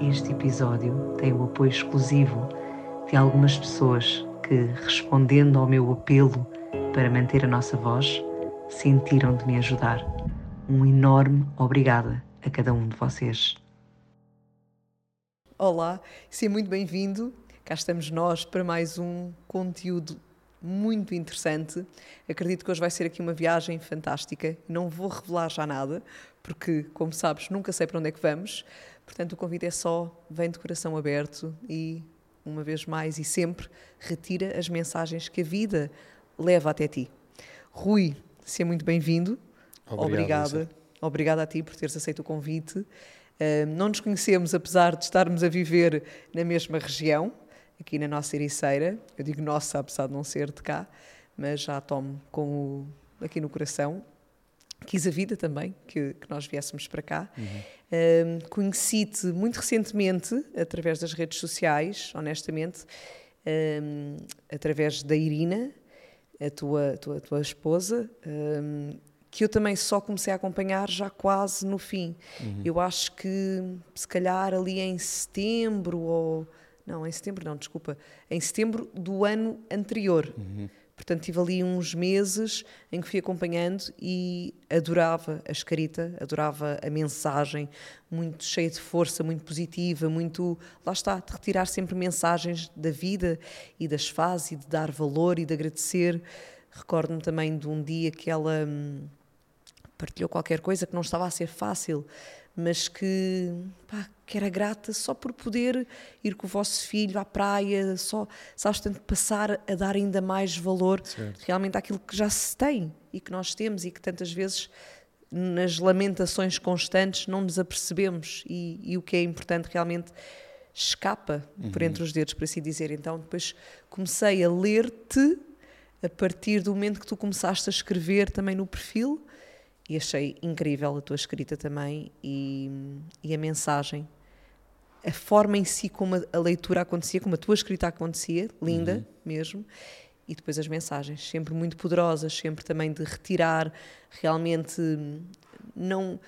Este episódio tem o apoio exclusivo de algumas pessoas que, respondendo ao meu apelo para manter a nossa voz, sentiram de me ajudar. Um enorme obrigada a cada um de vocês. Olá, seja muito bem-vindo. Cá estamos nós para mais um conteúdo muito interessante. Acredito que hoje vai ser aqui uma viagem fantástica. Não vou revelar já nada, porque, como sabes, nunca sei para onde é que vamos. Portanto, o convite é só vem de coração aberto e, uma vez mais e sempre, retira as mensagens que a vida leva até ti. Rui, seja muito bem-vindo. Obrigada. Obrigada a ti por teres aceito o convite. Uh, não nos conhecemos, apesar de estarmos a viver na mesma região, aqui na nossa Ericeira. Eu digo nossa, apesar de não ser de cá, mas já tomo com o, aqui no coração. Quis a vida também, que, que nós viéssemos para cá. Uhum. Uh, Conheci-te muito recentemente, através das redes sociais, honestamente, através da Irina, a tua, tua, tua esposa, um, que eu também só comecei a acompanhar já quase no fim. Uhum. Eu acho que se calhar ali em setembro ou não, em setembro não, desculpa, em setembro do ano anterior. Uhum. Portanto, tive ali uns meses em que fui acompanhando e adorava a escrita, adorava a mensagem, muito cheia de força, muito positiva, muito. Lá está, de retirar sempre mensagens da vida e das fases e de dar valor e de agradecer. Recordo-me também de um dia que ela hum, partilhou qualquer coisa que não estava a ser fácil, mas que, pá, que era grata só por poder ir com o vosso filho à praia, só, sabes, tanto passar a dar ainda mais valor certo. realmente àquilo que já se tem e que nós temos e que tantas vezes nas lamentações constantes não nos apercebemos e, e o que é importante realmente escapa uhum. por entre os dedos, por assim dizer. Então depois comecei a ler-te a partir do momento que tu começaste a escrever também no perfil e achei incrível a tua escrita também e, e a mensagem. A forma em si como a, a, leitura acontecia, como a tua escrita acontecia, linda uhum. mesmo, e depois as mensagens, sempre muito poderosas, sempre também de retirar realmente. Não,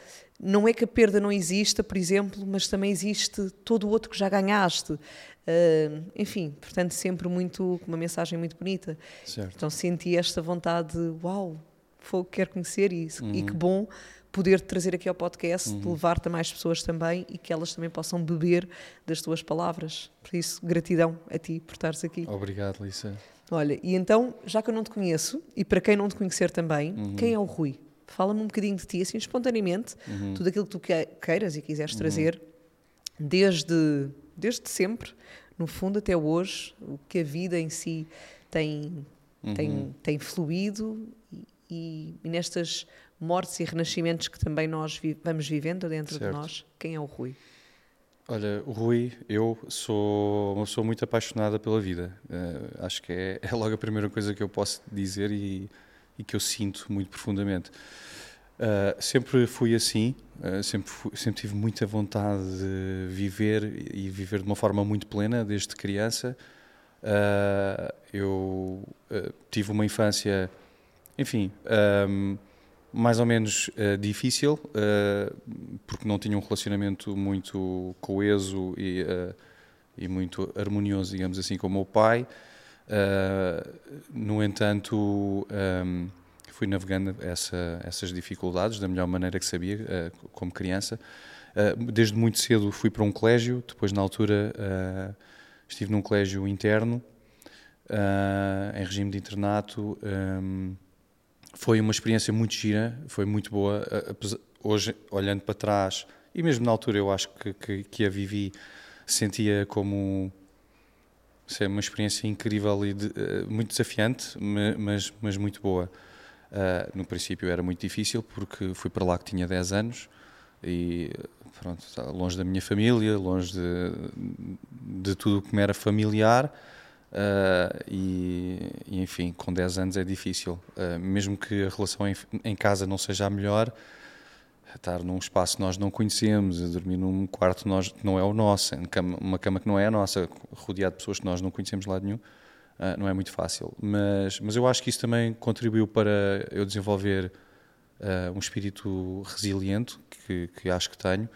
não é que a perda não exista, por exemplo, mas também existe todo o outro que já ganhaste. Uh, enfim, portanto, sempre muito, uma mensagem muito bonita. Certo. Então senti esta vontade de, uau, fogo quer conhecer isso. Uhum. E que bom poder trazer aqui ao podcast, uhum. levar-te a mais pessoas também e que elas também possam beber das tuas palavras. Por isso, gratidão a ti por estares aqui. Obrigado, Lisa. Olha, e então, já que eu não te conheço, e para quem não te conhecer também, uhum. quem é o Rui? Fala-me um bocadinho de ti, assim, espontaneamente, uhum. tudo aquilo que tu queiras e quiseres uhum. trazer, desde, desde sempre, no fundo até hoje, o que a vida em si tem, tem, uhum. tem fluído e, e nestas mortes e renascimentos que também nós vi, vamos vivendo dentro certo. de nós, quem é o Rui? Olha, o Rui, eu sou uma pessoa muito apaixonada pela vida. Uh, acho que é, é, logo a primeira coisa que eu posso dizer e, e que eu sinto muito profundamente. Uh, sempre fui assim, uh, sempre, fui, sempre tive muita vontade de viver e viver de uma forma muito plena desde criança. eu tive uma infância enfim, um, mais ou menos uh, difícil, uh, porque não tinha um relacionamento muito coeso e, uh, e muito harmonioso, digamos assim, com o meu pai. no entanto, um, fui navegando essa, essas dificuldades da melhor maneira que sabia, como criança. desde muito cedo fui para um colégio, depois, na altura, estive num colégio interno, em regime de internato. Um, foi uma experiência muito gira, foi muito boa. Hoje, olhando para trás, e mesmo na altura eu acho que, que, que a vivi, sentia como sei, uma experiência incrível e de, uh, muito desafiante, mas, mas muito boa. Uh, no princípio era muito difícil porque fui para lá que tinha 10 anos e pronto, longe da minha família, longe de, de tudo o que me era familiar. Uh, e, e, enfim, com 10 anos é difícil. Uh, mesmo que a relação em, em, casa não seja a melhor, estar num espaço que nós não conhecemos, dormir num quarto que nós, não é o nosso, uma cama que não é a nossa, rodeado de pessoas que nós não conhecemos de lado nenhum, uh, não é muito fácil. Mas, mas eu acho que isso também contribuiu para eu desenvolver um espírito resiliente, que, que acho que tenho,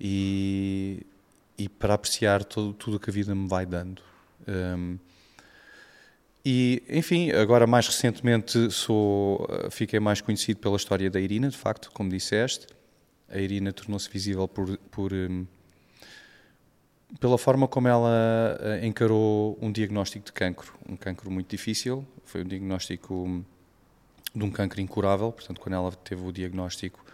e, e para apreciar todo, tudo o que a vida me vai dando. Um, e, enfim, agora mais recentemente sou, fiquei mais conhecido pela história da Irina, de facto, como disseste. A Irina tornou-se visível por, por um, pela forma como ela uh, encarou um diagnóstico de cancro, um cancro muito difícil. Foi um diagnóstico de um cancro incurável, portanto, quando ela teve o diagnóstico,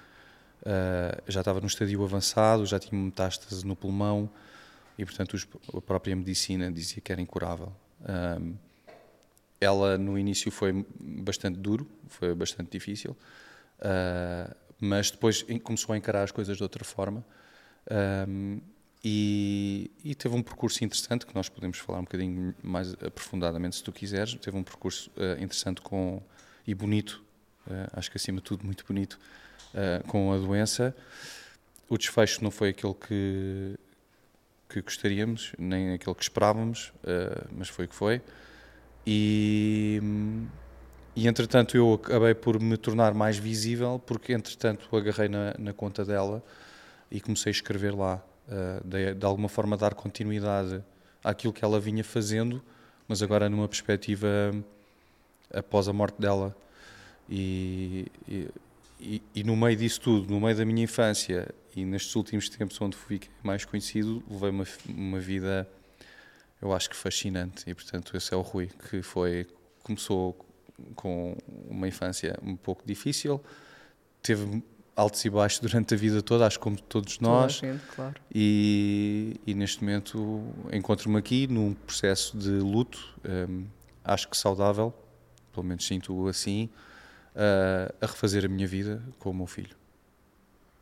uh, já estava no estadio avançado, já tinha metástase no pulmão e, portanto, os, a própria medicina dizia que era incurável. Um, ela, no início, foi bastante duro, foi bastante difícil, uh, mas depois começou a encarar as coisas de outra forma. Um, e, e, teve um percurso interessante que nós podemos falar um bocadinho mais aprofundadamente se tu quiseres. Teve um percurso uh, interessante com e bonito, uh, acho que acima de tudo muito bonito, uh, com a doença. O desfecho não foi aquele que, que gostaríamos, nem aquele que esperávamos, uh, mas foi o que foi. E, e entretanto eu acabei por me tornar mais visível, porque entretanto agarrei na, na conta dela e comecei a escrever lá, de, de alguma forma dar continuidade àquilo que ela vinha fazendo, mas agora numa perspectiva após a morte dela. E, e, e, no meio disso tudo, no meio da minha infância e nestes últimos tempos onde fui mais conhecido, levei uma, uma vida, eu acho que fascinante. E portanto, esse é o Rui, que foi, começou com uma infância um pouco difícil, teve altos e baixos durante a vida toda, acho como todos nós. Gente, claro. e, e, neste momento encontro-me aqui num processo de luto, um, acho que saudável, pelo menos sinto assim, uh, a refazer a minha vida com o meu filho.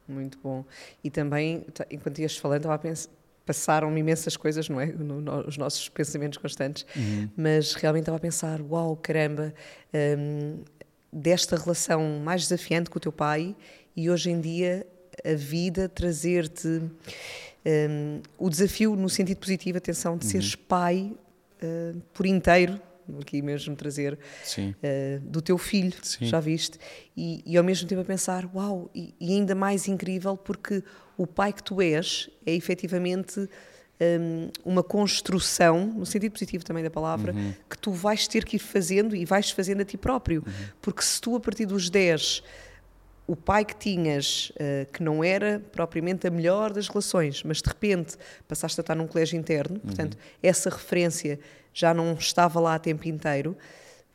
Muito bom. E também, enquanto ias falando, estava a pensar, passaram-me imensas coisas, não é? No, no, os nossos pensamentos constantes, uhum. mas realmente estava a pensar: uau, caramba, um, desta relação mais desafiante com o teu pai e hoje em dia a vida trazer-te um, o desafio no sentido positivo, atenção, de uhum. seres pai uh, por inteiro aqui mesmo trazer uh, do teu filho, Sim. já viste? E, e, ao mesmo tempo a pensar, uau, e, e, ainda mais incrível porque o pai que tu és é efetivamente um, uma construção, no sentido positivo também da palavra, uhum. que tu vais ter que ir fazendo e vais fazendo a ti próprio. Uhum. Porque se tu a partir dos 10 o pai que tinhas, uh, que não era propriamente a melhor das relações, mas de repente passaste a estar num colégio interno, portanto, uhum. essa referência já não estava lá a tempo inteiro,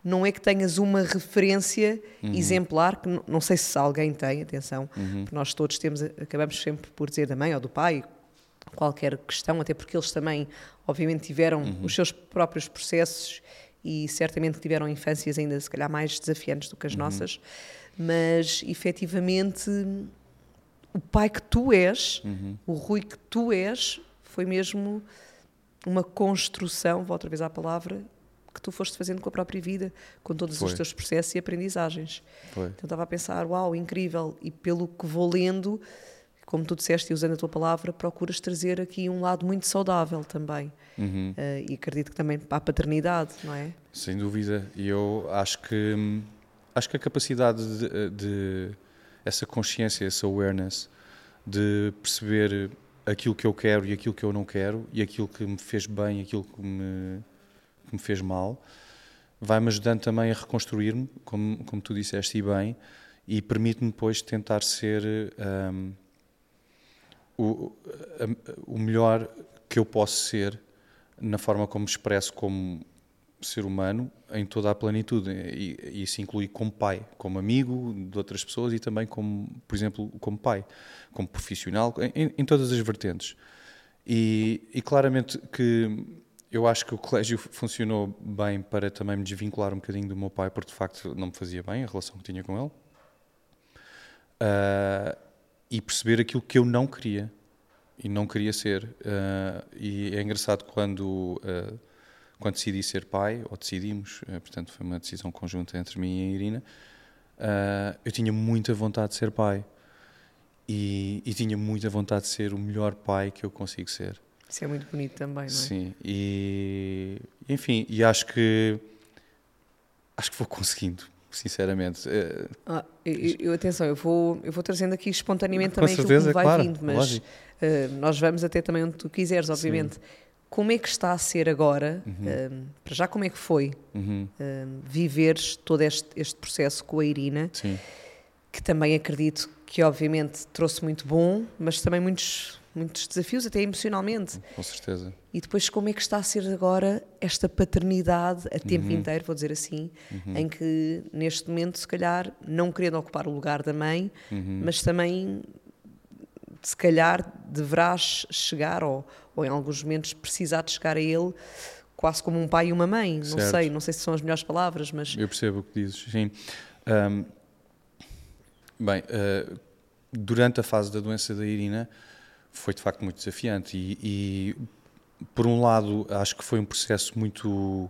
não é que tenhas uma referência uhum. exemplar, que não, não sei se alguém tem, atenção, uhum. porque nós todos temos, acabamos sempre por dizer da mãe ou do pai, qualquer questão, até porque eles também, obviamente, tiveram uhum. os seus próprios processos e certamente tiveram infâncias ainda, se calhar, mais desafiantes do que as uhum. nossas mas efetivamente o pai que tu és, uhum. o Rui que tu és, foi mesmo uma construção, vou outra vez à palavra, que tu foste fazendo com a própria vida, com todos foi. os teus processos e aprendizagens. Foi. Então estava a pensar, uau, incrível, e pelo que vou lendo, como tu disseste e usando a tua palavra, procuras trazer aqui um lado muito saudável também. Uhum. Uh, e acredito que também para a paternidade, não é? Sem dúvida, e eu acho que hum, acho que a capacidade de, de, essa consciência, essa awareness de perceber aquilo que eu quero e aquilo que eu não quero e aquilo que me fez bem e aquilo que me, que me fez mal vai-me ajudando também a reconstruir-me, como, como tu disseste e bem, e permite-me depois tentar ser um, o, o melhor que eu posso ser na forma como me expresso como ser humano em toda a plenitude e, e isso inclui como pai, como amigo de outras pessoas e também como, por exemplo, como pai, como profissional, em, em todas as vertentes. E, e, claramente que eu acho que o colégio funcionou bem para também me desvincular um bocadinho do meu pai, porque de facto não me fazia bem a relação que tinha com ele. Uh, e perceber aquilo que eu não queria e não queria ser. Uh, e é engraçado quando, uh, quando decidi ser pai, ou decidimos, uh, portanto foi uma decisão conjunta entre mim e a Irina, eu tinha muita vontade de ser pai. E, e, tinha muita vontade de ser o melhor pai que eu consigo ser. Isso é muito bonito também, não é? Sim, e enfim, e acho que acho que vou conseguindo, sinceramente. Ah, eu, eu, atenção, eu vou, eu vou trazendo aqui espontaneamente Com também certeza, aquilo que vai claro, vindo, mas uh, nós vamos até também onde tu quiseres, obviamente. Sim. Como é que está a ser agora, uhum. uh, para já como é que foi uhum. uh, viveres todo este, este processo com a Irina, Sim. que também acredito que obviamente trouxe muito bom, mas também muitos muitos desafios, até emocionalmente. Com certeza. E depois, como é que está a ser agora esta paternidade a tempo uhum. inteiro, vou dizer assim, uhum. em que neste momento, se calhar, não querendo ocupar o lugar da mãe, uhum. mas também, se calhar, deverás chegar, ou, ou em alguns momentos precisar de chegar a ele quase como um pai e uma mãe. Não certo. sei, não sei se são as melhores palavras, mas. Eu percebo o que dizes, sim. Um, bem, uh, durante a fase da doença da Irina foi de facto muito desafiante e, e, por um lado acho que foi um processo muito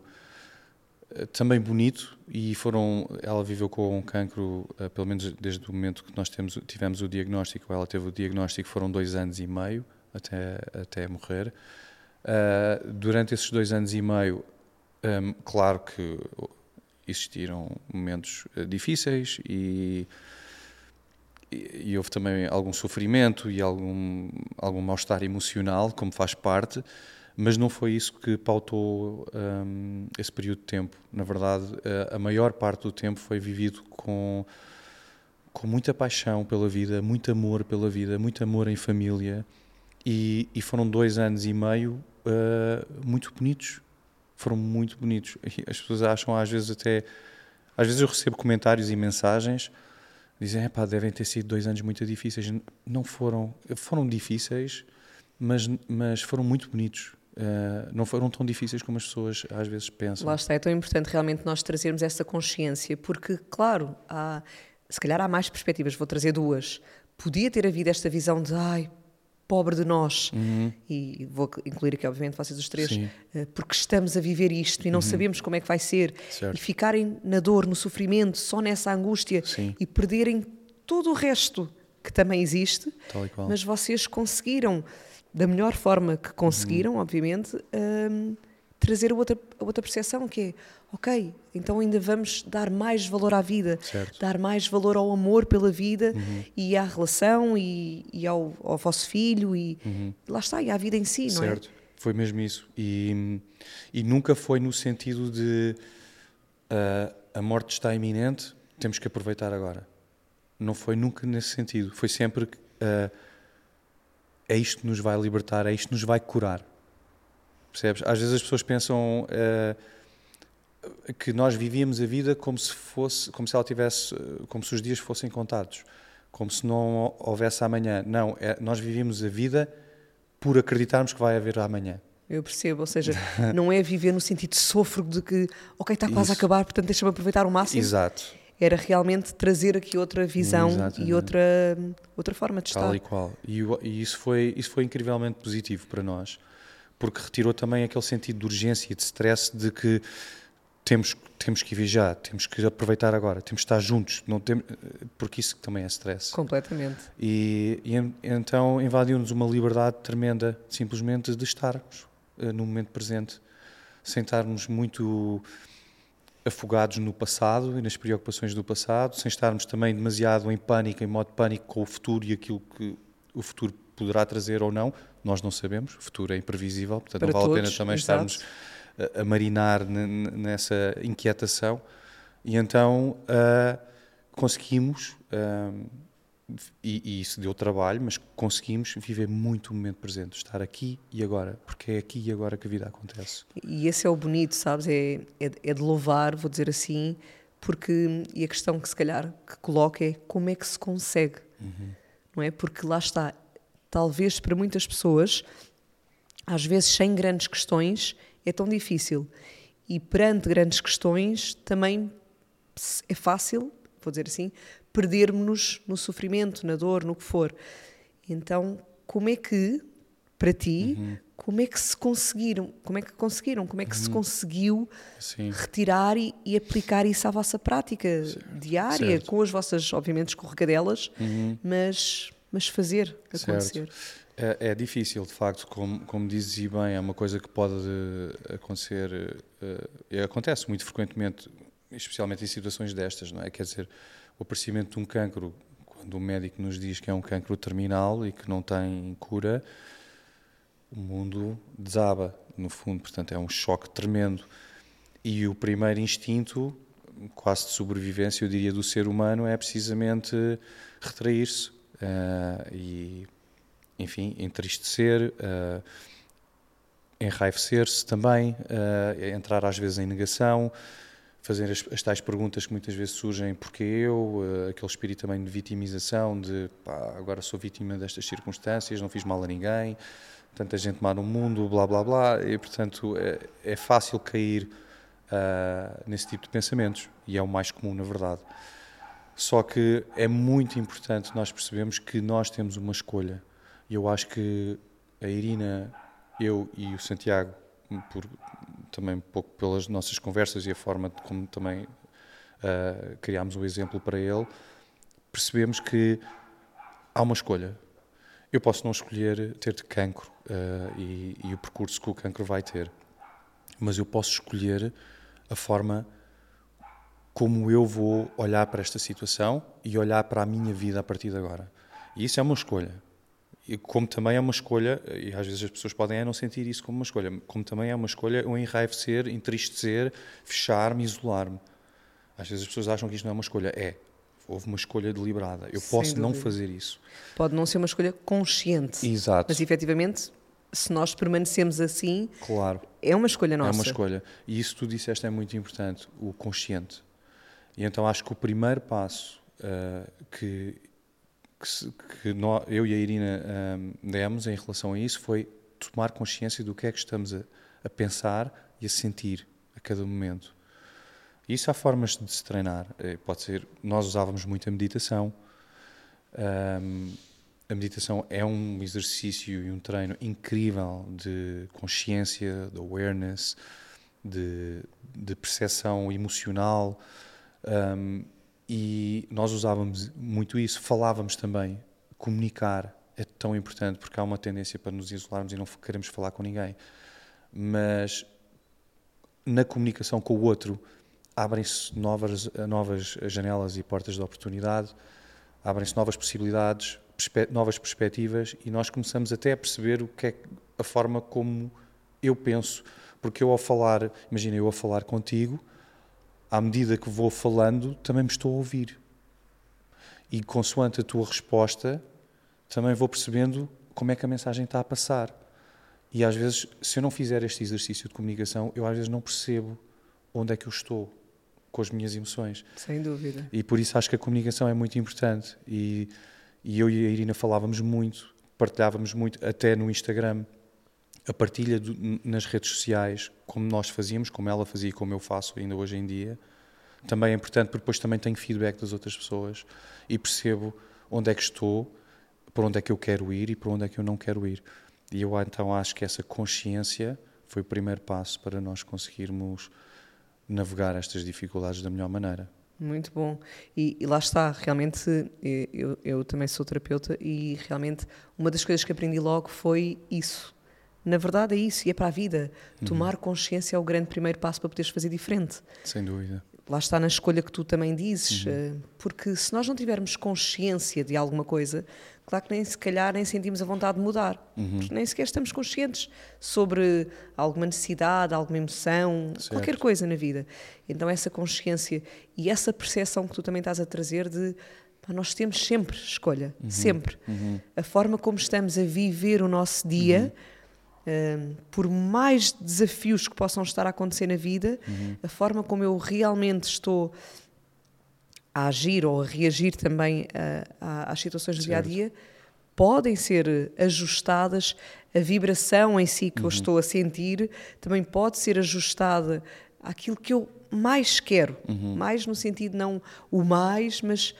também bonito e foram ela viveu com um cancro uh, pelo menos desde o momento que nós temos tivemos o diagnóstico ela teve o diagnóstico foram dois anos e meio até até morrer. Uh, durante esses dois anos e meio um, claro que existiram momentos difíceis e e, houve também algum sofrimento e algum, algum mal-estar emocional, como faz parte, mas não foi isso que pautou um, esse período de tempo. Na verdade, a, a maior parte do tempo foi vivido com, com muita paixão pela vida, muito amor pela vida, muito amor em família, e, e foram dois anos e meio uh, muito bonitos. Foram muito bonitos. As pessoas acham, às vezes, até. Às vezes eu recebo comentários e mensagens dizem, pá, devem ter sido dois anos muito difíceis. Não foram, foram difíceis, mas, mas foram muito bonitos. Uh, não foram tão difíceis como as pessoas às vezes pensam. Lá está, é tão importante realmente nós trazermos essa consciência, porque, claro, há, se calhar há mais perspectivas, vou trazer duas. Podia ter havido esta visão de, ai, pobre de nós, uhum. e vou incluir aqui, obviamente, vocês os três, Sim. Eh, porque estamos a viver isto e não uhum. sabemos como é que vai ser, certo. e ficarem na dor, no sofrimento, só nessa angústia Sim. e perderem todo o resto que também existe, mas vocês conseguiram, da melhor forma que conseguiram, uhum. obviamente, um, trazer a outra, a outra percepção que é, ok, então ainda vamos dar mais valor à vida, certo. dar mais valor ao amor pela vida uhum. e à relação e, e ao, ao, vosso filho e uhum. lá está, e à vida em si, não é? Certo, foi mesmo isso. E, e nunca foi no sentido de uh, a morte está iminente, temos que aproveitar agora. Não foi nunca nesse sentido. Foi sempre uh, é isto que nos vai libertar, é isto que nos vai curar Percebes? Às vezes as pessoas pensam uh, que nós vivíamos a vida como se fosse, como se ela tivesse, como se os dias fossem contados, como se não houvesse amanhã. Não, é, nós vivíamos a vida por acreditarmos que vai haver amanhã. Eu percebo, ou seja, não é viver no sentido de sofro de que, ok, está quase Isso. a acabar, portanto deixa-me aproveitar o máximo. Exato. Era realmente trazer aqui outra visão Exatamente. e outra, outra forma de estar. Tal e qual. E, e, isso, foi, isso foi incrivelmente positivo para nós porque retirou também aquele sentido de urgência e de stress de que temos, temos que viajar, temos que aproveitar agora, temos que estar juntos, não tem, porque isso também é stress. Completamente. E, e então invadiu-nos uma liberdade tremenda, simplesmente de estarmos uh, no momento presente, sem estarmos muito afogados no passado e nas preocupações do passado, sem estarmos também demasiado em pânico, em modo pânico com o futuro e aquilo que o futuro poderá trazer ou não, nós não sabemos, o futuro é imprevisível, portanto Para não vale todos, a pena também exato. estarmos a, a marinar nessa inquietação. E então uh, conseguimos, uh, e, e, isso deu trabalho, mas conseguimos viver muito o momento presente, estar aqui e agora, porque é aqui e agora que a vida acontece. E esse é o bonito, sabes? É, é, é de louvar, vou dizer assim, porque, e a questão que se calhar que coloca é como é que se consegue, uhum. não é? Porque lá está, talvez para muitas pessoas, às vezes sem grandes questões, é tão difícil. E perante grandes questões também é fácil vou dizer assim, perdermos-nos no sofrimento, na dor, no que for. Então, como é que, para ti, uhum. como é que se conseguiram, como é que conseguiram, como é que uhum. se conseguiu Sim. retirar e, e, aplicar isso à vossa prática Sim. diária, certo. com as vossas, obviamente, escorregadelas, uhum. mas, mas fazer acontecer. É, é, difícil, de facto, como, como dizes e bem, é uma coisa que pode acontecer, uh, acontece muito frequentemente, especialmente em situações destas, não é? Quer dizer, o aparecimento de um cancro, quando o médico nos diz que é um cancro terminal e que não tem cura, o mundo desaba, no fundo, portanto é um choque tremendo. E o primeiro instinto, quase de sobrevivência, eu diria, do ser humano é precisamente retrair-se uh, e, enfim, entristecer, uh, enraivecer-se também, uh, entrar às vezes em negação, fazer as, as, tais perguntas que muitas vezes surgem, porque eu, uh, aquele espírito também de vitimização, de pá, agora sou vítima destas circunstâncias, não fiz mal a ninguém, tanta gente má no mundo, blá blá blá, e portanto é, é fácil cair uh, nesse tipo de pensamentos, e é o mais comum na verdade. Só que é muito importante nós percebemos que nós temos uma escolha, e eu acho que a Irina, eu e o Santiago, por também um pouco pelas nossas conversas e a forma como também uh, criámos o exemplo para ele, percebemos que há uma escolha. Eu posso não escolher ter de cancro uh, e, e, o percurso que o cancro vai ter, mas eu posso escolher a forma como eu vou olhar para esta situação e olhar para a minha vida a partir de agora. E isso é uma escolha e como também é uma escolha, e às vezes as pessoas podem é não sentir isso como uma escolha, como também é uma escolha eu enraivecer, entristecer, fechar-me, isolar-me. Às vezes as pessoas acham que isto não é uma escolha. É. Houve uma escolha deliberada. Eu Sem posso dúvida. não fazer isso. Pode não ser uma escolha consciente. Exato. Mas efetivamente, se nós permanecemos assim, claro. é uma escolha nossa. É uma escolha. E isso que tu disseste é muito importante, o consciente. E então acho que o primeiro passo uh, que que, que nós, eu e a Irina um, demos em relação a isso foi tomar consciência do que é que estamos a, a pensar e a sentir a cada momento. Isso há formas de se treinar. Eh, pode ser, nós usávamos muito a meditação. Um, a meditação é um exercício e um treino incrível de consciência, de awareness, de, de percepção emocional. Um, e nós usávamos muito isso, falávamos também. Comunicar é tão importante porque há uma tendência para nos isolarmos e não queremos falar com ninguém. Mas na comunicação com o outro abrem-se novas, novas janelas e portas de oportunidade, abrem-se novas possibilidades, perspe novas perspectivas e nós começamos até a perceber o que é a forma como eu penso. Porque eu ao falar, imagina eu a falar contigo, à medida que vou falando, também me estou a ouvir. E consoante a tua resposta, também vou percebendo como é que a mensagem está a passar. E às vezes, se eu não fizer este exercício de comunicação, eu às vezes não percebo onde é que eu estou com as minhas emoções. Sem dúvida. E por isso acho que a comunicação é muito importante. E, e eu e a Irina falávamos muito, partilhávamos muito, até no Instagram a partilha do, nas redes sociais, como nós fazíamos, como ela fazia e como eu faço ainda hoje em dia, também é importante porque depois também tenho feedback das outras pessoas e percebo onde é que estou, para onde é que eu quero ir e para onde é que eu não quero ir. E eu então acho que essa consciência foi o primeiro passo para nós conseguirmos navegar estas dificuldades da melhor maneira. Muito bom. E, e lá está, realmente, eu, eu também sou terapeuta e realmente uma das coisas que aprendi logo foi isso na verdade é isso, e é para a vida. Uhum. Tomar consciência é o grande primeiro passo para poderes fazer diferente. Sem dúvida. Lá está na escolha que tu também dizes, uhum. Eh, porque se nós não tivermos consciência de alguma coisa, claro que nem se calhar nem sentimos a vontade de mudar, uhum. nem sequer estamos conscientes sobre alguma necessidade, alguma emoção, certo. qualquer coisa na vida. Então essa consciência e essa percepção que tu também estás a trazer de nós temos sempre escolha, uhum. sempre. Uhum. A forma como estamos a viver o nosso dia uhum por mais desafios que possam estar a acontecer na vida, uhum. a forma como eu realmente estou a agir ou a reagir também a, a, às situações do dia a dia podem ser ajustadas. A vibração em si que uhum. eu estou a sentir também pode ser ajustada àquilo que eu mais quero. Uhum. Mais no sentido não o mais, mas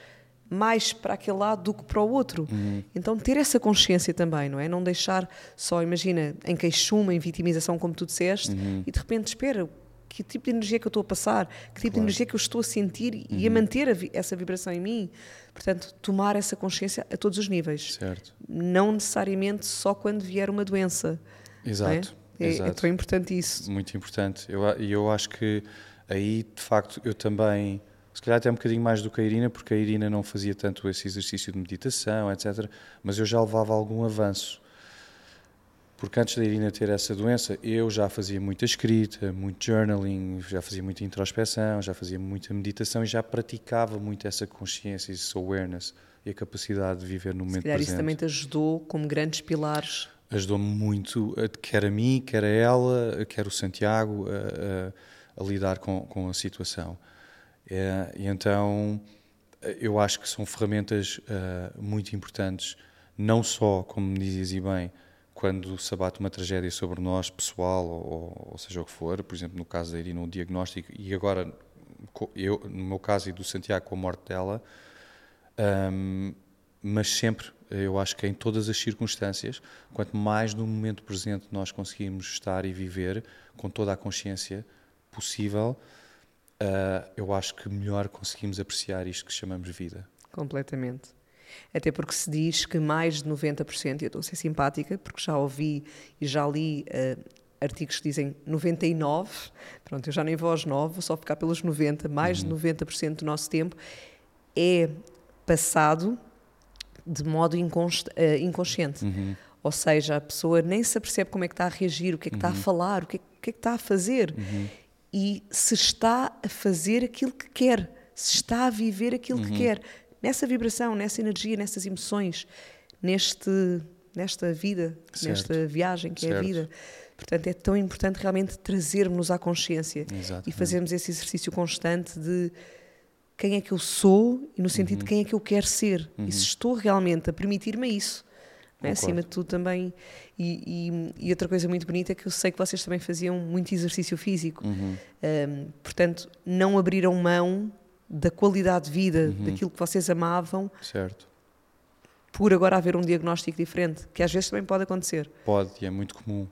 mais para aquele lado do que para o outro. Uhum. Então ter essa consciência também, não é? Não deixar só, imagina, em queixuma, em vitimização, como tu disseste, uhum. e de repente espera, que tipo de energia que eu estou a passar, que tipo claro. de energia que eu estou a sentir uhum. e a uhum. manter a vi essa vibração em mim. Portanto, tomar essa consciência a todos os níveis. Certo. Não necessariamente só quando vier uma doença. Exato. É? É, exato. é tão importante isso. Muito importante. E eu, eu acho que aí, de facto, eu também, se calhar até um bocadinho mais do que a Irina, porque a Irina não fazia tanto esse exercício de meditação, etc. Mas eu já levava algum avanço porque antes da Irina ter essa doença, eu já fazia muita escrita, muito journaling, já fazia muita introspeção, já fazia muita meditação e já praticava muito essa consciência, esse awareness e a capacidade de viver no momento Se calhar presente. isso também te ajudou como grandes pilares? Ajudou-me muito, quer a mim, quer a ela, quer o Santiago, a, a, a lidar com, com a situação. É, e então, eu acho que são ferramentas uh, muito importantes, não só, como me dizias e bem, quando se abate uma tragédia sobre nós, pessoal, ou, ou seja o que for, por exemplo, no caso da Irina, um diagnóstico, e agora, eu, no meu caso e do Santiago, com a morte dela, um, mas sempre, eu acho que em todas as circunstâncias, quanto mais no momento presente nós conseguimos estar e viver com toda a consciência possível, uh, eu acho que melhor conseguimos apreciar isto que chamamos vida. Completamente. Até porque se diz que mais de 90%, e eu estou a ser simpática, porque já ouvi e já li uh, artigos que dizem 99, pronto, eu já nem vou aos 9, vou só ficar pelos 90, mais uhum. de 90% do nosso tempo é passado de modo uh, inconsciente. Uhum. Ou seja, a pessoa nem se apercebe como é que está a reagir, o que é que uhum. está a uhum. falar, o que é, o que, é que está a fazer. Uhum. E se está a fazer aquilo que quer, se está a viver aquilo que uhum. quer nessa vibração, nessa energia, nessas emoções, neste, nesta vida, certo. nesta viagem que certo. é a vida. Portanto, é tão importante realmente trazermos-nos à consciência Exatamente. e fazermos esse exercício constante de quem é que eu sou e no sentido uhum. de quem é que eu quero ser uhum. e se estou realmente a permitir-me isso. É? Acima de tudo também. E, e, e, outra coisa muito bonita é que eu sei que vocês também faziam muito exercício físico. Uhum. Um, portanto, não abriram mão da qualidade de vida, uhum. daquilo que vocês amavam. Certo. Por agora haver um diagnóstico diferente, que às vezes também pode acontecer. Pode, e é muito comum.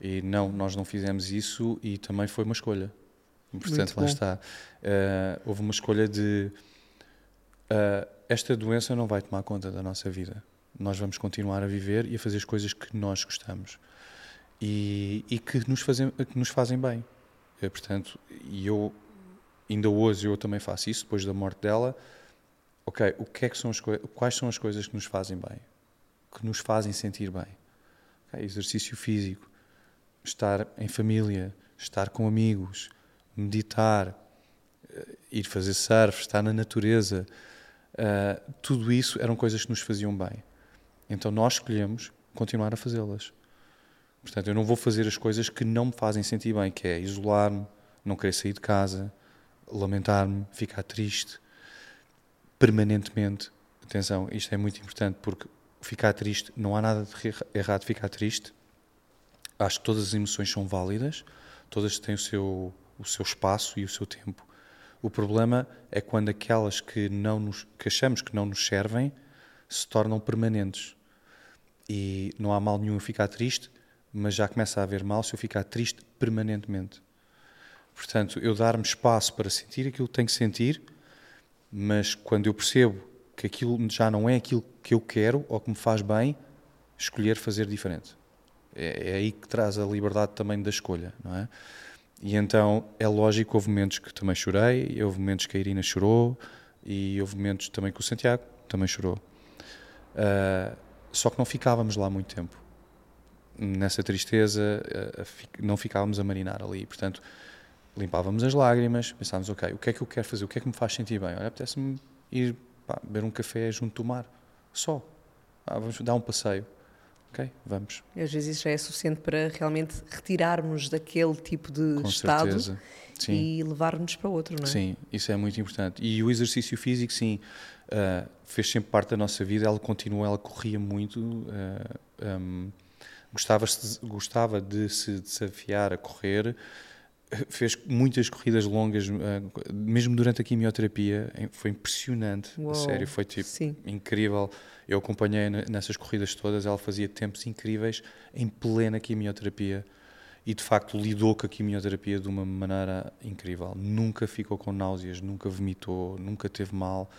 E não, nós não fizemos isso e também foi uma escolha. Portanto, lá está. Uh, houve uma escolha de. Uh, esta doença não vai tomar conta da nossa vida. Nós vamos continuar a viver e a fazer as coisas que nós gostamos e, e que, nos fazem, que nos fazem bem. Uh, portanto, e eu ainda hoje eu também faço isso, depois da morte dela. Ok, o que é que são as quais são as coisas que nos fazem bem? Que nos fazem sentir bem? Okay, exercício físico, estar em família, estar com amigos, meditar, eh, ir fazer surf, estar na natureza. Uh, tudo isso eram coisas que nos faziam bem. Então nós escolhemos continuar a fazê-las. Portanto, eu não vou fazer as coisas que não me fazem sentir bem, que é isolar-me, não querer sair de casa, lamentar-me, ficar triste permanentemente. Atenção, isto é muito importante porque ficar triste, não há nada de errado ficar triste. Acho que todas as emoções são válidas, todas têm o seu, o seu espaço e o seu tempo. O problema é quando aquelas que, não nos, que achamos que não nos servem se tornam permanentes. E não há mal nenhum em ficar triste, mas já começa a haver mal se eu ficar triste permanentemente. Portanto, eu dar-me espaço para sentir aquilo que tenho que sentir, mas quando eu percebo que aquilo já não é aquilo que eu quero ou que me faz bem, escolher fazer diferente. É, é aí que traz a liberdade também da escolha, não é? E então é lógico, houve momentos que também chorei, houve momentos que a Irina chorou e houve momentos também que o Santiago também chorou. Uh, só que não ficávamos lá muito tempo. Nessa tristeza, uh, não ficávamos a marinar ali. Portanto, limpávamos as lágrimas, pensávamos, ok, o que é que eu quero fazer, o que é que me faz sentir bem? Olha, apetece-me ir pá, beber um café junto do mar, só. Ah, vamos dar um passeio. Ok, vamos. E às vezes isso já é suficiente para realmente retirarmos daquele tipo de Com estado certeza. e levar-nos para outro, não é? Sim, isso é muito importante. E o exercício físico, sim, uh, fez sempre parte da nossa vida, ela continua, ela corria muito, uh, um, gostava, gostava de se desafiar a correr, fez muitas corridas longas, uh, mesmo durante a quimioterapia, foi impressionante, Uou, a sério, foi tipo sim. incrível. Eu acompanhei nessas corridas todas, ela fazia tempos incríveis em plena quimioterapia e de facto lidou com a quimioterapia de uma maneira incrível. Nunca ficou com náuseas, nunca vomitou, nunca teve mal.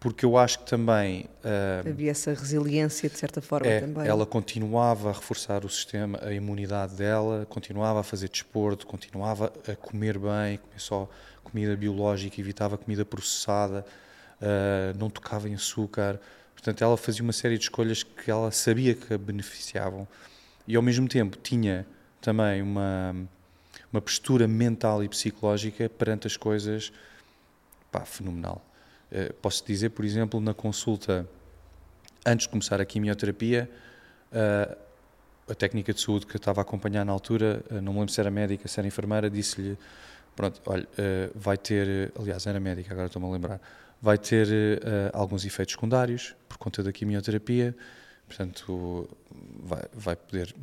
Porque eu acho que também. Uh, Havia essa resiliência de certa forma é, também. Ela continuava a reforçar o sistema, a imunidade dela, continuava a fazer desporto, continuava a comer bem, comer só comida biológica, evitava comida processada, uh, não tocava em açúcar. Portanto, ela fazia uma série de escolhas que ela sabia que a beneficiavam. E ao mesmo tempo tinha também uma, uma postura mental e psicológica perante as coisas pá, fenomenal. Uh, posso dizer, por exemplo, na consulta antes de começar a quimioterapia, uh, a técnica de saúde que eu estava a acompanhar na altura, uh, não me lembro se era médica, se era enfermeira, disse-lhe: Pronto, olha, vai ter, aliás, era médica, agora estou-me a lembrar, vai ter alguns efeitos secundários por conta da quimioterapia Portanto, vai, vai poder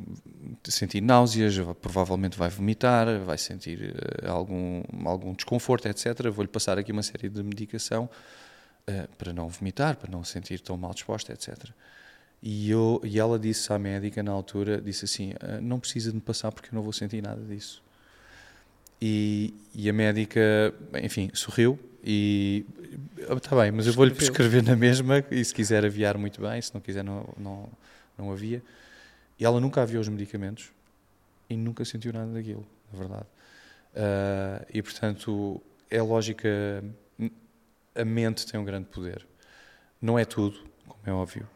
sentir náuseas, provavelmente vai vomitar, vai sentir uh, algum, algum desconforto, etc. Vou-lhe passar aqui uma série de medicação uh, para não vomitar, para não sentir tão mal disposta, etc. E, eu, e ela disse à médica na altura, disse assim, uh, não precisa de me passar porque eu não vou sentir nada disso. E, e a médica, enfim, sorriu, e está bem, mas eu vou-lhe prescrever na mesma e se quiser aviar muito bem, se não quiser não, não, não havia. E ela nunca aviou os medicamentos e nunca sentiu nada daquilo, na verdade. Uh, e portanto, é lógica, a mente tem um grande poder. Não é tudo, como é óbvio,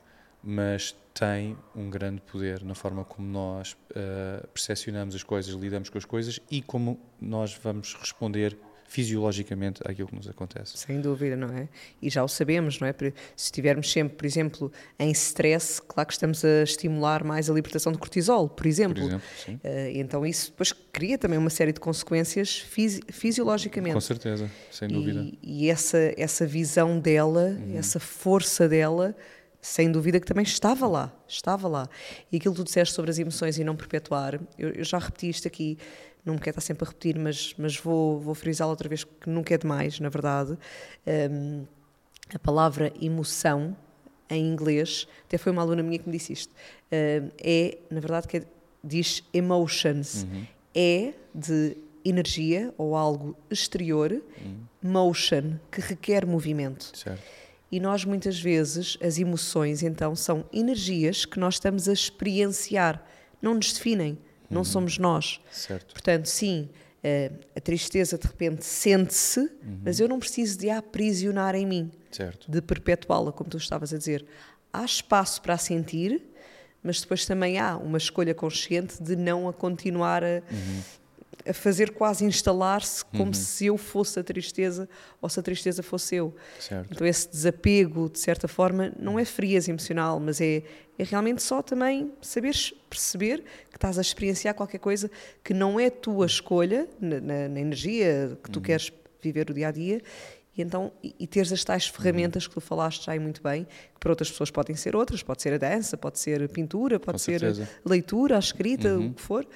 mas tem um grande poder na forma como nós uh, percepcionamos as coisas, lidamos com as coisas e como nós vamos responder fisiologicamente àquilo que nos acontece. Sem dúvida, não é? E já o sabemos, não é? Se estivermos sempre, por exemplo, em stress, claro que estamos a estimular mais a libertação de cortisol, por exemplo. Por exemplo sim. Uh, então isso depois cria também uma série de consequências fisi fisiologicamente. Com certeza, sem dúvida. E, e essa, essa visão dela, uhum. essa força dela, sem dúvida que também estava lá, estava lá. E aquilo que tu disseste sobre as emoções e não perpetuar, eu, eu já repeti isto aqui, não me quero estar sempre a repetir, mas, mas vou, vou frisá-lo outra vez, que nunca é demais, na verdade. Um, a palavra emoção, em inglês, até foi uma aluna minha que me disse isto, um, é, na verdade, que é, diz emotions. Uhum. É de energia ou algo exterior, uhum. motion, que requer movimento. Certo. E nós, muitas vezes, as emoções, então, são energias que nós estamos a experienciar, não nos definem não uhum. somos nós. Certo. Portanto, sim, uh, a tristeza de repente sente-se, uhum. mas eu não preciso de a aprisionar em mim, certo. de perpetuá-la, como tu estavas a dizer. Há espaço para a sentir, mas depois também há uma escolha consciente de não a continuar a, uhum a fazer quase instalar-se como uhum. se eu fosse a tristeza ou se a tristeza fosse eu. Certo. Então esse desapego, de certa forma, não é frieza emocional, mas é, é realmente só também saberes perceber que estás a experienciar qualquer coisa que não é tua escolha, na, na, na energia que tu uhum. queres viver o dia a dia, e então e, e teres as tais ferramentas que tu falaste já muito bem, que para outras pessoas podem ser outras, pode ser a dança, pode ser a pintura, pode Com ser certeza. a leitura, a escrita, uhum. o que for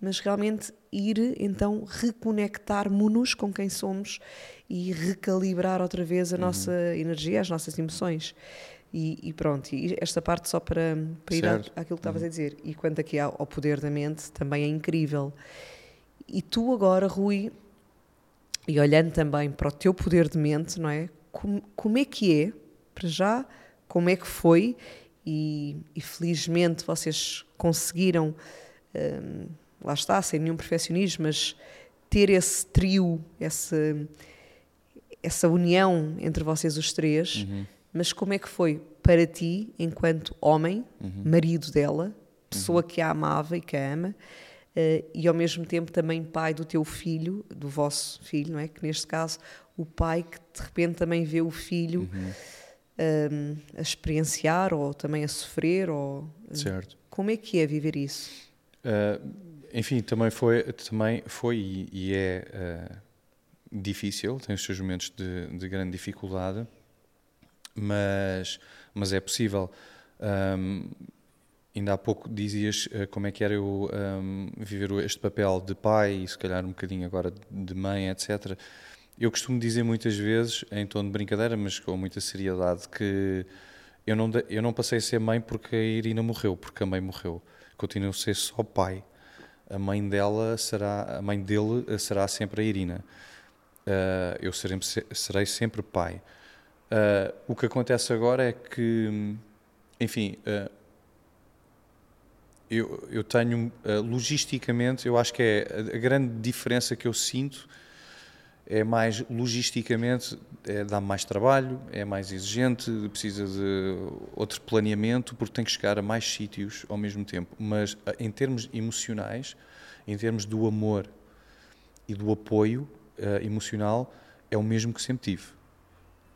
mas realmente ir então reconectar-nos com quem somos e recalibrar outra vez a uhum. nossa energia, as nossas emoções. E, e, pronto, e esta parte só para, para ir àquilo que estavas uhum. a dizer. E quanto aqui ao, ao poder da mente, também é incrível. E tu agora, Rui, e olhando também para o teu poder de mente, não é? Como, como é que é, para já, como é que foi, e, e felizmente vocês conseguiram um, lá está, sem nenhum perfeccionismo, mas ter esse trio, essa, essa união entre vocês os três. Uhum. Mas como é que foi para ti, enquanto homem, uhum. marido dela, pessoa uhum. que a amava e que a ama, uh, e ao mesmo tempo também pai do teu filho, do vosso filho, não é? Que neste caso, o pai que de repente também vê o filho um, uhum. ehm, a experienciar ou também a sofrer. Ou, certo. Como é que é viver isso? Uh enfim, também foi, também foi e, e é uh, difícil, tem os seus momentos de, de grande dificuldade, mas, mas é possível. Um, ainda há pouco dizias uh, como é que era eu um, viver este papel de pai e se calhar um bocadinho agora de mãe, etc. Eu costumo dizer muitas vezes, em tom de brincadeira, mas com muita seriedade, que eu não, eu não passei a ser mãe porque a Irina morreu, porque a mãe morreu. Continuo a ser só pai. A mãe dela será, a mãe dele será sempre a Irina. Uh, eu serei, serei, sempre pai. Uh, o que acontece agora é que, enfim, uh, eu, eu tenho, logisticamente, eu acho que é a grande diferença que eu sinto é mais logisticamente, é, dá mais trabalho, é mais exigente, precisa de outro planeamento, porque tem que chegar a mais sítios ao mesmo tempo. Mas em termos emocionais, em termos do amor e do apoio uh, emocional, é o mesmo que sempre tive.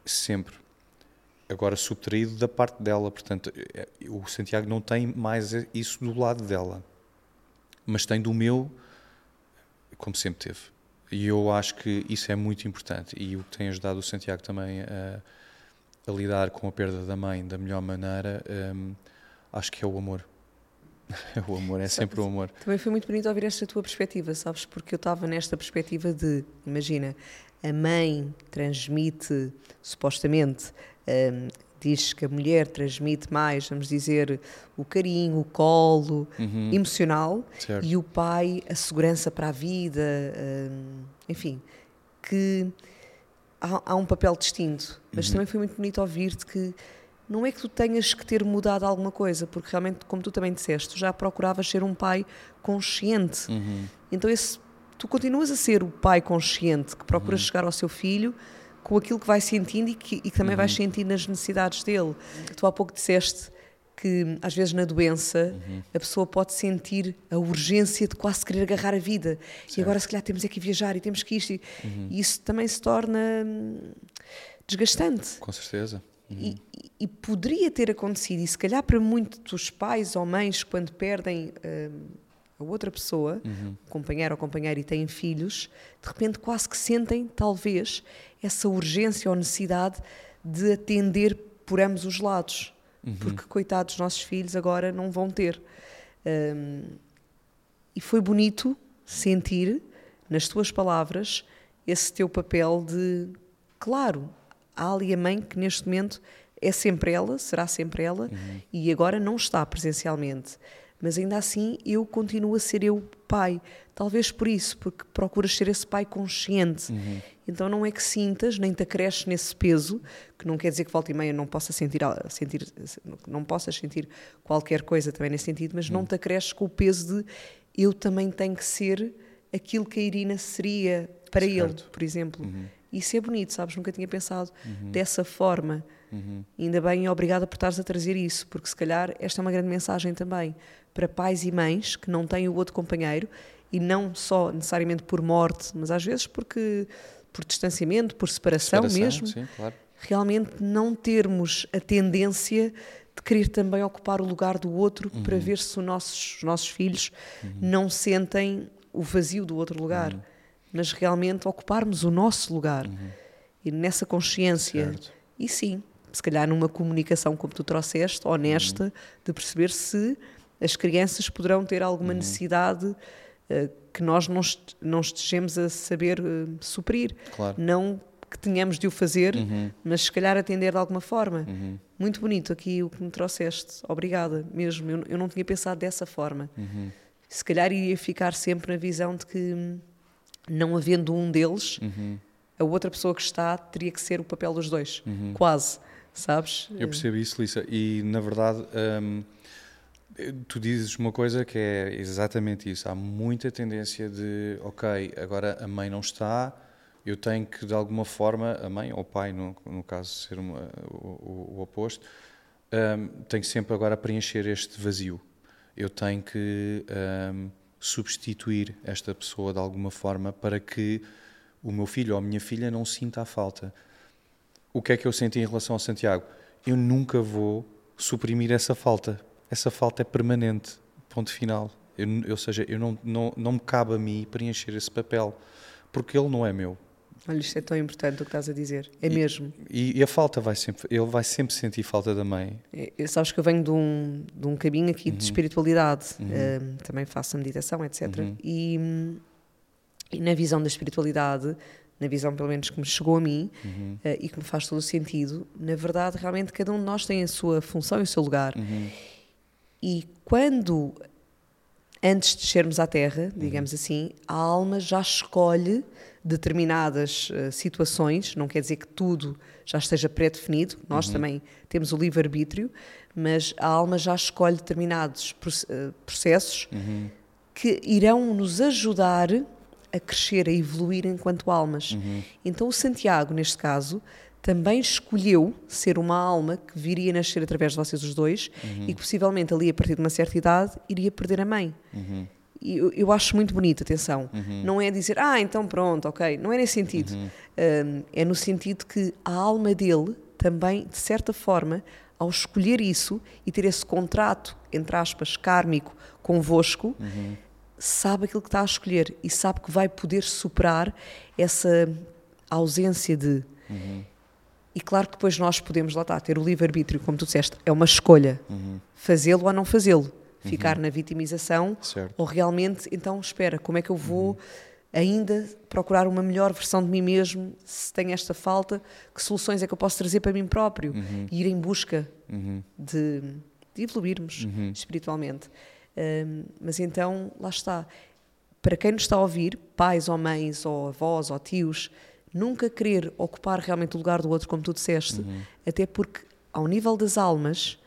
Sempre. Agora subtraído da parte dela, portanto, é, o Santiago não tem mais isso do lado dela, mas tem do meu, como sempre teve e eu acho que isso é muito importante e o que tem ajudado o Santiago também a, a lidar com a perda da mãe da melhor maneira, um, acho que é o amor. o amor, é sempre o amor. Também foi muito bonito ouvir esta tua perspectiva, sabes? Porque eu estava nesta perspectiva de, imagina, a mãe transmite, supostamente, um, diz que a mulher transmite mais, vamos dizer, o carinho, o colo uhum. emocional certo. e o pai a segurança para a vida, hum, enfim, que há, há, um papel distinto. Mas uhum. também foi muito bonito ouvir-te que não é que tu tenhas que ter mudado alguma coisa, porque realmente, como tu também disseste, tu já procuravas ser um pai consciente. Uhum. Então esse, tu continuas a ser o pai consciente que procura uhum. chegar ao seu filho com aquilo que vai sentindo e que, e que também uhum. vais sentindo nas necessidades dele. Tu há pouco disseste que às vezes na doença uhum. a pessoa pode sentir a urgência de quase querer agarrar a vida certo. e agora se calhar temos é que viajar e temos que isto e, uhum. e isso também se torna hum, desgastante com certeza uhum. e, e, poderia ter acontecido e se calhar para muitos pais ou mães quando perdem hum, a outra pessoa, uhum. companheiro ou companheira, e têm filhos, de repente quase que sentem, talvez, essa urgência ou necessidade de atender por ambos os lados. Uhum. Porque, coitados, nossos filhos agora não vão ter. Um, e foi bonito sentir, nas tuas palavras, esse teu papel de, claro, há ali a mãe que neste momento é sempre ela, será sempre ela, uhum. e agora não está presencialmente mas ainda assim eu continuo a ser eu pai. Talvez por isso, porque procuras ser esse pai consciente. Uhum. Então não é que sintas, nem te acresces nesse peso, que não quer dizer que volta e meia não possa sentir, sentir não possas sentir qualquer coisa também nesse sentido, mas uhum. não te acresces com o peso de eu também tenho que ser aquilo que a Irina seria para certo. ele, por exemplo. Uhum. Isso é bonito, sabes? Nunca tinha pensado uhum. dessa forma. Uhum. Ainda bem, obrigada por estares a trazer isso, porque se calhar esta é uma grande mensagem também para pais e mães que não têm o outro companheiro e não só necessariamente por morte, mas às vezes porque por distanciamento, por separação, separação mesmo. Sim, claro. Realmente não termos a tendência de querer também ocupar o lugar do outro uhum. para ver se os nossos, os nossos filhos uhum. não sentem o vazio do outro lugar, uhum. mas realmente ocuparmos o nosso lugar. Uhum. E nessa consciência, certo. e sim, se calhar numa comunicação como tu trouxeste, honesta, uhum. de perceber se as crianças poderão ter alguma uhum. necessidade uh, que nós não, est não estejamos a saber uh, suprir. Claro. Não que tenhamos de o fazer, uhum. mas se calhar atender de alguma forma. Uhum. Muito bonito aqui o que me trouxeste. Obrigada mesmo. Eu, eu não tinha pensado dessa forma. Uhum. Se calhar iria ficar sempre na visão de que, não havendo um deles, uhum. a outra pessoa que está teria que ser o papel dos dois. Uhum. Quase. Sabes? Eu percebo isso, Lisa. E na verdade. Um Tu dizes uma coisa que é exatamente isso. Há muita tendência de, ok, agora a mãe não está, eu tenho que de alguma forma, a mãe ou o pai, no, no caso ser uma, o, o, oposto, um, tenho sempre agora preencher este vazio. Eu tenho que um, substituir esta pessoa de alguma forma para que o meu filho ou a minha filha não sinta a falta. O que é que eu senti em relação ao Santiago? Eu nunca vou suprimir essa falta essa falta é permanente, ponto final. Eu, ou seja, eu não, não, não me cabe a mim preencher esse papel, porque ele não é meu. Olha, isto é tão importante o que estás a dizer. É e, mesmo. E, e, a falta vai sempre, ele vai sempre sentir falta da mãe. É, sabes que eu venho de um, de um caminho aqui uhum. de espiritualidade, uhum. uh, também faço a meditação, etc. Uhum. E, e, na visão da espiritualidade, na visão pelo menos que me chegou a mim uh, e que me faz todo o sentido, na verdade, realmente cada um de nós tem a sua função e o seu lugar. Uhum. E quando, antes de descermos à Terra, digamos uhum. assim, a alma já escolhe determinadas uh, situações, não quer dizer que tudo já esteja pré-definido, nós uhum. também temos o livre-arbítrio, mas a alma já escolhe determinados eh, processos uhum. que irão nos ajudar a crescer, a evoluir enquanto almas. Uhum. Então o Santiago, neste caso, também escolheu ser uma alma que viria nascer através de vocês os dois uhum. e que possivelmente ali, a partir de uma certa idade, iria perder a mãe. Uhum eu, eu acho muito bonito, atenção. Uhum. Não é dizer, ah, então pronto, ok. Não é nesse sentido. Uhum. Um, é no sentido que a alma dele também, de certa forma, ao escolher isso e ter esse contrato, entre aspas, kármico convosco, uhum. sabe aquilo que está a escolher e sabe que vai poder superar essa ausência de. Uhum. E claro que depois nós podemos, lá está, ter o livre-arbítrio, como tu disseste, é uma escolha. Uhum. Fazê-lo ou não fazê-lo ficar uhum. na vitimização certo. ou realmente, então, espera, como é que eu vou uhum. ainda procurar uma melhor versão de mim mesmo se tenho esta falta? Que soluções é que eu posso trazer para mim próprio? Uhum. E ir em busca uhum. de, de evoluirmos uhum. espiritualmente. Um, mas então, lá está. Para quem nos está a ouvir, pais ou mães, ou avós ou tios, nunca querer ocupar realmente o lugar do outro, como tu disseste, uhum. até porque, ao nível das almas,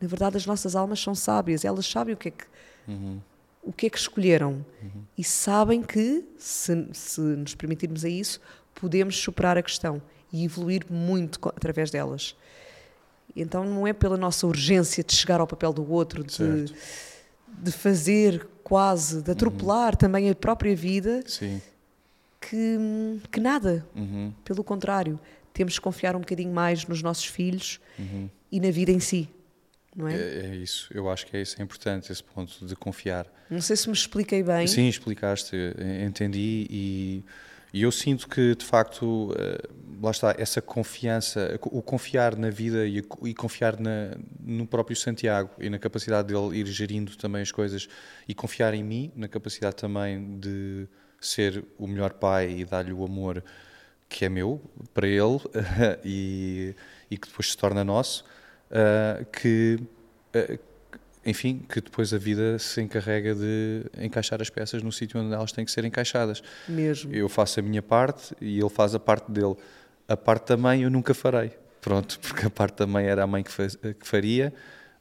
na verdade, as nossas almas são sábias, elas sabem o que é que, uhum. o que, é que escolheram uhum. e sabem que, se, se nos permitirmos a isso, podemos superar a questão e evoluir muito através delas. Então não é pela nossa urgência de chegar ao papel do outro, de, de fazer quase, de atropelar uhum. também a própria vida, Que, que nada. Uhum. Pelo contrário, temos que confiar um bocadinho mais nos nossos filhos uhum. e na vida em si não é? é? é? isso, eu acho que é isso, é importante, esse ponto de confiar. Não sei se me expliquei bem. Sim, explicaste, entendi e, e eu sinto que, de facto, eh, lá está, essa confiança, o confiar na vida e, e confiar na, no próprio Santiago e na capacidade dele ir gerindo também as coisas e confiar em mim, na capacidade também de ser o melhor pai e dar-lhe o amor que é meu para ele e, e que depois se torna nosso uh, que, uh, enfim, que depois a vida se encarrega de encaixar as peças no sítio onde elas têm que ser encaixadas. Mesmo. Eu faço a minha parte e ele faz a parte dele. A parte da mãe eu nunca farei. Pronto, porque a parte da mãe era a mãe que, faz, que faria,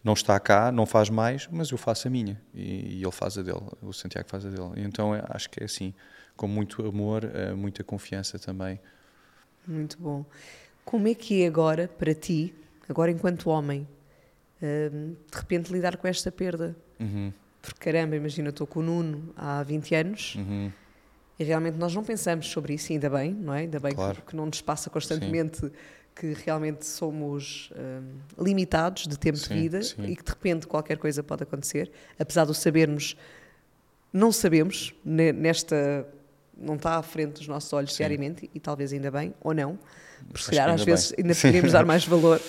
não está cá, não faz mais, mas eu faço a minha e, e ele faz a dele, o Santiago faz a dele. então acho que é assim, com muito amor, uh, muita confiança também. Muito bom. Como é que é agora para ti agora enquanto homem, hum, de repente lidar com esta perda. Uhum. Porque caramba, imagina, estou com o Nuno há 20 anos uhum. e realmente nós não pensamos sobre isso, ainda bem, não é? Ainda bem claro. que, que, não nos passa constantemente sim. Que realmente somos um, limitados de tempo sim, de vida sim. e que de repente qualquer coisa pode acontecer, apesar de o sabermos, não sabemos, nesta. não está à frente dos nossos olhos diariamente e talvez ainda bem, ou não porque se calhar às vezes bem. ainda poderíamos dar mais valor.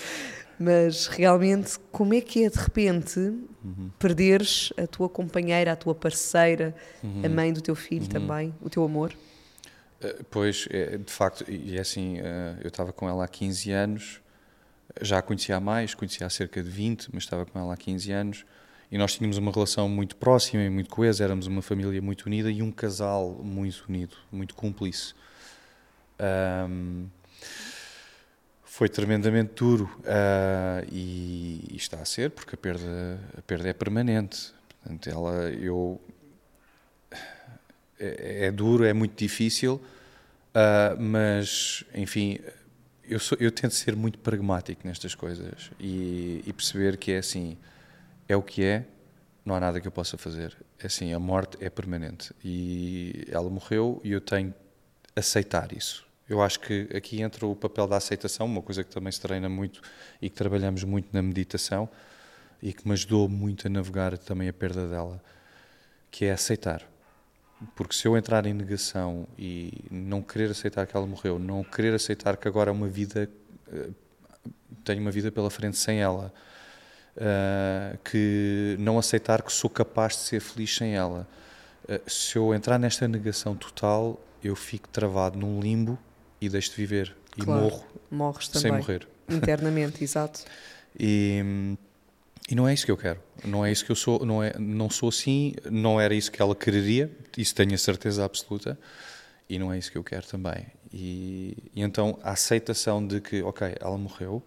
Mas realmente, como é que é de repente uhum. perderes a tua companheira, a tua parceira, uhum. a mãe do teu filho uhum. também, o teu amor? Uh, pois, é, de facto, e é assim, uh, eu estava com ela há 15 anos, já a conhecia há mais, conhecia há cerca de 20, mas estava com ela há 15 anos, e nós tínhamos uma relação muito próxima e muito coesa, éramos uma família muito unida e um casal muito unido, muito cúmplice. Um, foi tremendamente duro uh, e, e, está a ser porque a perda a perda é permanente portanto ela eu é, é duro é muito difícil uh, mas enfim eu sou eu tento ser muito pragmático nestas coisas e, e, perceber que é assim é o que é não há nada que eu possa fazer é assim a morte é permanente e ela morreu e eu tenho aceitar isso eu acho que aqui entra o papel da aceitação, uma coisa que também se treina muito e que trabalhamos muito na meditação e que me ajudou muito a navegar também a perda dela, que é aceitar. Porque se eu entrar em negação e não querer aceitar que ela morreu, não querer aceitar que agora é uma vida, uh, tenho uma vida pela frente sem ela, uh, que não aceitar que sou capaz de ser feliz sem ela, uh, se eu entrar nesta negação total, eu fico travado num limbo e deixo de viver e Claro, morro Morres também. sem morrer. Internamente, exato. E, e não é isso que eu quero. Não é isso que eu sou. Não, é, não sou assim. Não era isso que ela quereria. Isso tenho a certeza absoluta. E não é isso que eu quero também. E, e então a aceitação de que, ok, ela morreu.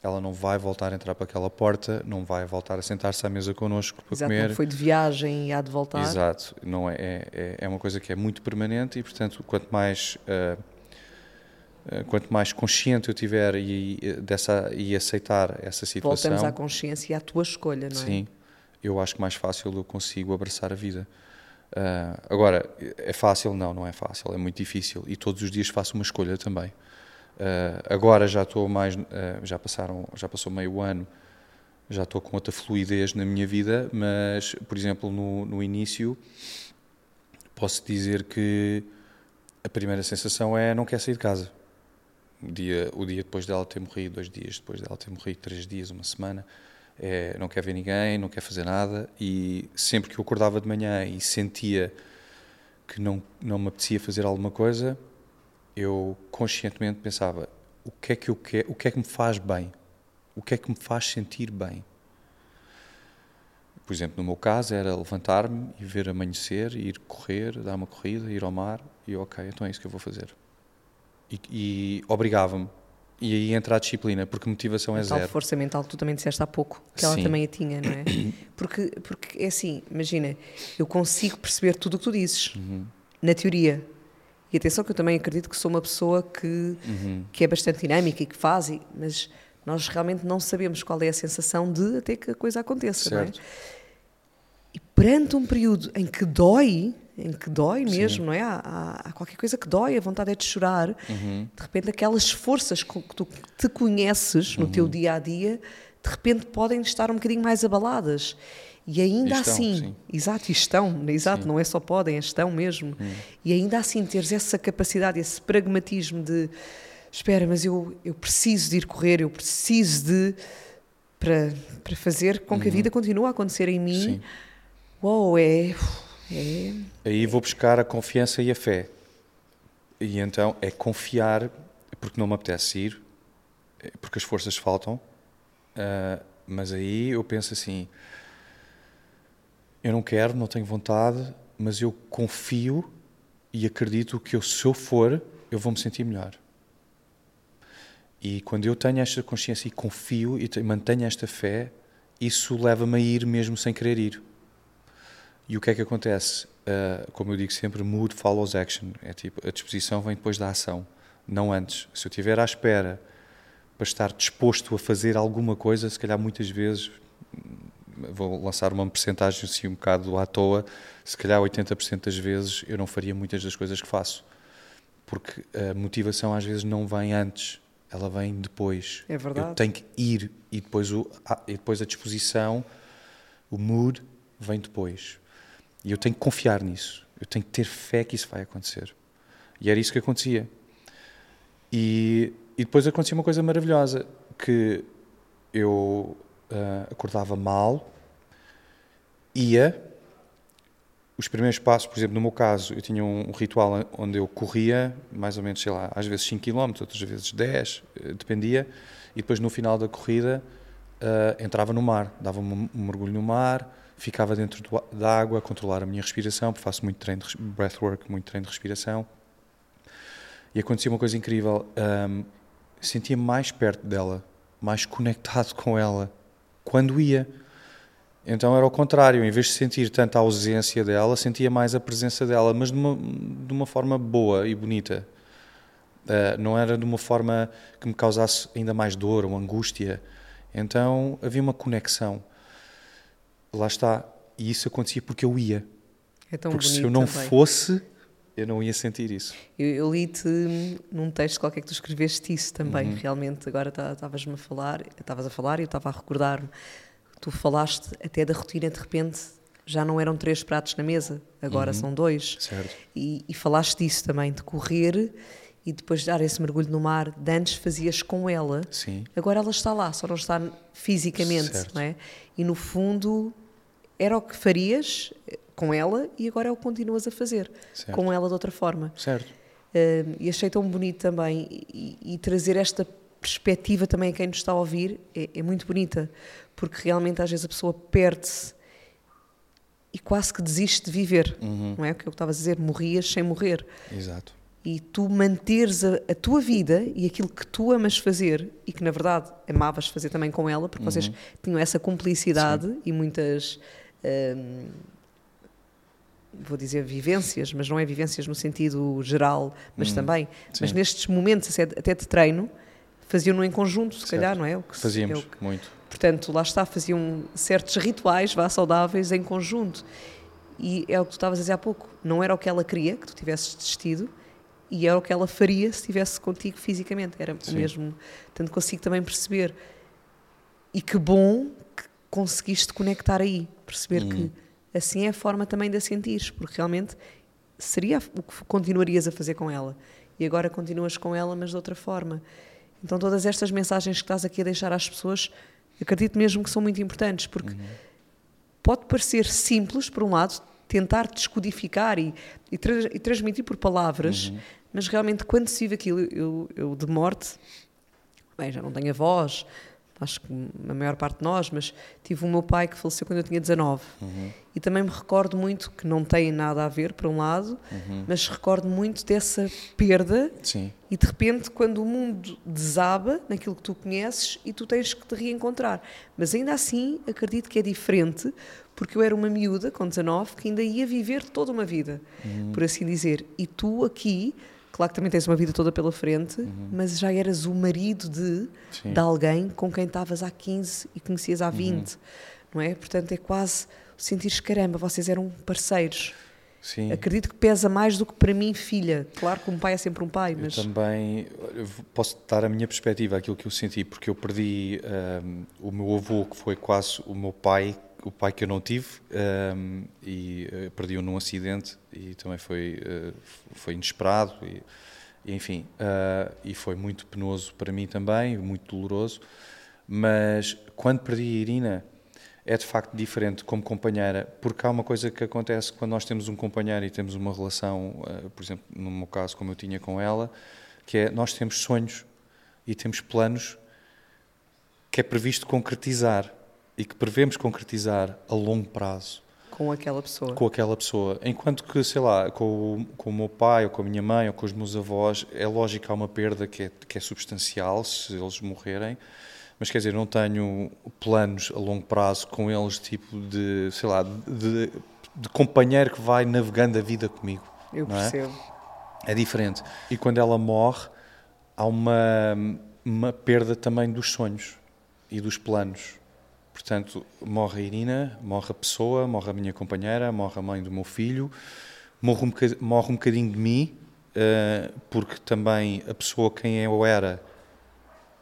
Ela não vai voltar a entrar para aquela porta, não vai voltar a sentar-se à mesa connosco para Exato, comer. não foi de viagem e há de voltar. Exato, não é, é, é uma coisa que é muito permanente e, portanto, quanto mais ah, quanto mais consciente eu tiver e, dessa e aceitar essa situação, Voltamos à consciência e à tua escolha, não é? sim, eu acho que mais fácil eu consigo abraçar a vida. Ah, agora, é fácil? Não, não é fácil, é muito difícil e todos os dias faço uma escolha também. Ah, agora já estou mais, ah, já passaram, já passou meio ano, já estou com outra fluidez na minha vida, mas, por exemplo, no, no início, posso dizer que a primeira sensação é não quer sair de casa. O dia, o dia depois dela ter morrido, dois dias depois dela ter morrido, três dias, uma semana, é, não quer ver ninguém, não quer fazer nada e sempre que eu acordava de manhã e sentia que não, não me apetecia fazer alguma coisa, eu conscientemente pensava o que é que eu quero, o que é que me faz bem, o que é que me faz sentir bem. Por exemplo, no meu caso era levantar-me e ver amanhecer, ir correr, dar uma corrida, ir ao mar e ok, então é isso que eu vou fazer. E, e obrigava-me. E aí entra a disciplina, porque motivação é A tal zero. força mental que tu também disseste há pouco, que ela Sim. também a tinha, não é? Porque, porque é assim, imagina, eu consigo perceber tudo o que tu dizes, Uhum. na teoria. E atenção que eu também acredito que sou uma pessoa que, Uhum. que é bastante dinâmica e que faz, e- mas nós realmente não sabemos qual é a sensação de até que a coisa aconteça, não é? Certo. E perante um período em que dói, em que dói mesmo, não é? Há, há- qualquer coisa que dói, a vontade é de chorar. Uhum. De repente, aquelas forças com que tu te conheces no Uhum. teu dia a dia, de repente podem estar um bocadinho mais abaladas. E ainda E estão, assim, sim. exato, e estão, exato, não é só podem, estão mesmo. Uhum. E ainda assim teres essa capacidade, esse pragmatismo de espera, mas eu, eu preciso de ir correr, eu preciso de para, para fazer com que a vida continue a acontecer em mim. Uhum. Sim. Uau, é, é Aí vou buscar a confiança e a fé. E então é confiar, porque não me apetece ir, eh, porque as forças faltam. ah, mas aí eu penso assim: eu não quero, não tenho vontade, mas eu confio e acredito que eu, se eu for, eu vou me sentir melhor. E quando eu tenho esta consciência e confio e te- mantenho esta fé, isso leva-me a ir mesmo sem querer ir. E o que é que acontece? Uh, como eu digo sempre, mood follows action. É tipo, a disposição vem depois da ação, não antes. Se eu estiver à espera para estar disposto a fazer alguma coisa, se calhar muitas vezes, hum, vou lançar uma percentagem assim um bocado à toa, se calhar 80% das vezes eu não faria muitas das coisas que faço. Porque a motivação às vezes não vem antes, ela vem depois. É verdade. Eu tenho que ir e depois, o, e depois a disposição, o mood, vem depois. E eu tenho que confiar nisso. Eu tenho que ter fé que isso vai acontecer. E era isso que acontecia. E, e depois acontecia uma coisa maravilhosa, que eu ah, acordava mal, ia, os primeiros passos, por exemplo, no meu caso, eu tinha um, ritual onde eu corria, mais ou menos, sei lá, às vezes 5 km, outras vezes 10, eh, dependia, e depois no final da corrida ah, entrava no mar, dava um mergulho no mar, ficava dentro do, da água a controlar a minha respiração, porque faço muito treino de breathwork, muito treino de respiração. E acontecia uma coisa incrível, ahm, sentia-me mais perto dela, mais conectado com ela, quando ia. Então era ao contrário, em vez de sentir tanta ausência dela, sentia mais a presença dela, mas de uma, de uma forma boa e bonita. Ah, não era de uma forma que me causasse ainda mais dor ou angústia. Então havia uma conexão. Lá está. E isso acontecia porque eu ia. É tão porque se eu não também. fosse, eu não ia sentir isso. Eu, eu li-te num texto qualquer que tu escreveste isso também, Uhum. realmente. Agora tá- estavas-me a falar, estavas a falar e eu estava a recordar-me. Tu falaste até da rotina de repente já não eram três pratos na mesa, agora Uhum. são dois. Certo. E, e falaste disso também, de correr e depois dar esse mergulho no mar. De antes fazias com ela, Sim. agora ela está lá, só não está fisicamente, Certo. não é? E no fundo era o que farias eh, com ela e agora é o que continuas a fazer Certo. com ela de outra forma. Certo. Um, e achei tão bonito também e, e trazer esta perspectiva também a quem nos está a ouvir é, é muito bonita, porque realmente às vezes a pessoa perde-se e quase que desiste de viver, Uhum. não é? O que eu estava a dizer, morrias sem morrer. Exato. E tu manteres a, a tua vida e aquilo que tu amas fazer e que na verdade amavas fazer também com ela, porque vocês tinham essa cumplicidade e muitas. hum, vou dizer vivências, mas não é vivências no sentido geral, mas também. Mas Sim. nestes momentos até de treino, faziam-no em conjunto, se Certo. calhar, não é? O que Fazíamos é o que- muito. Portanto, lá está, faziam certos rituais, vá, saudáveis, em conjunto. E é o que tu estavas a dizer há pouco. Não era o que ela queria, que tu tivesses desistido, e era o que ela faria se estivesse contigo fisicamente. Era o Sim. mesmo. Portanto, consigo também perceber. E que bom que conseguiste conectar aí. Perceber Uhum. que assim é a forma também de a sentires, porque realmente seria o que continuarias a fazer com ela. E agora continuas com ela, mas de outra forma. Então, todas estas mensagens que estás aqui a deixar às pessoas, acredito mesmo que são muito importantes, porque pode parecer simples, por um lado, tentar descodificar e, e, tra- e transmitir por palavras, mas realmente quando se vive aquilo, eu, eu de morte, bem, já não tenho avós, acho que a maior parte de nós, mas tive o meu pai que faleceu quando eu tinha 19. E também me recordo muito, que não tem nada a ver, por um lado, mas recordo muito dessa perda Sim. e de repente, quando o mundo desaba naquilo que tu conheces e tu tens que te reencontrar. Mas ainda assim, acredito que é diferente, porque eu era uma miúda com 19 que ainda ia viver toda uma vida, por assim dizer. E tu aqui, claro que também tens uma vida toda pela frente, mas já eras o marido de, Sim. de alguém com quem estavas há 15 e conhecias há 20, não é? Portanto, é quase sentir caramba, vocês eram parceiros. Sim. Acredito que pesa mais do que para mim, filha. Claro que um pai é sempre um pai, mas. também eu v- posso dar a minha perspectiva, aquilo que eu senti, porque eu perdi ahm, o meu avô, que foi quase o meu pai, o pai que eu não tive, ahm, e eh, perdi-o num acidente e também foi, eh, foi inesperado, e, enfim, ah, e foi muito penoso para mim também, muito doloroso. Mas quando perdi a Irina, é de facto diferente como companheira, porque há uma coisa que acontece quando nós temos um companheiro e temos uma relação, eh, por exemplo, no meu caso, como eu tinha com ela, que é nós temos sonhos e temos planos que é previsto concretizar e que prevemos concretizar a longo prazo com aquela pessoa. com aquela pessoa. Enquanto que, sei lá, com o, com o meu pai, ou com a minha mãe, ou com os meus avós, é lógico que há uma perda que é, que é substancial se eles morrerem. Mas quer dizer, não tenho planos a longo prazo com eles, tipo de, sei lá, de, de companheiro que vai navegando a vida comigo. Eu é? percebo. É diferente. E quando ela morre, há uma, uma perda também dos sonhos e dos planos. Portanto, morre a Irina, morre a pessoa, morre a minha companheira, morre a mãe do meu filho, morre um bocadinho, morre um bocadinho de mim, eh, porque também a pessoa quem eu era,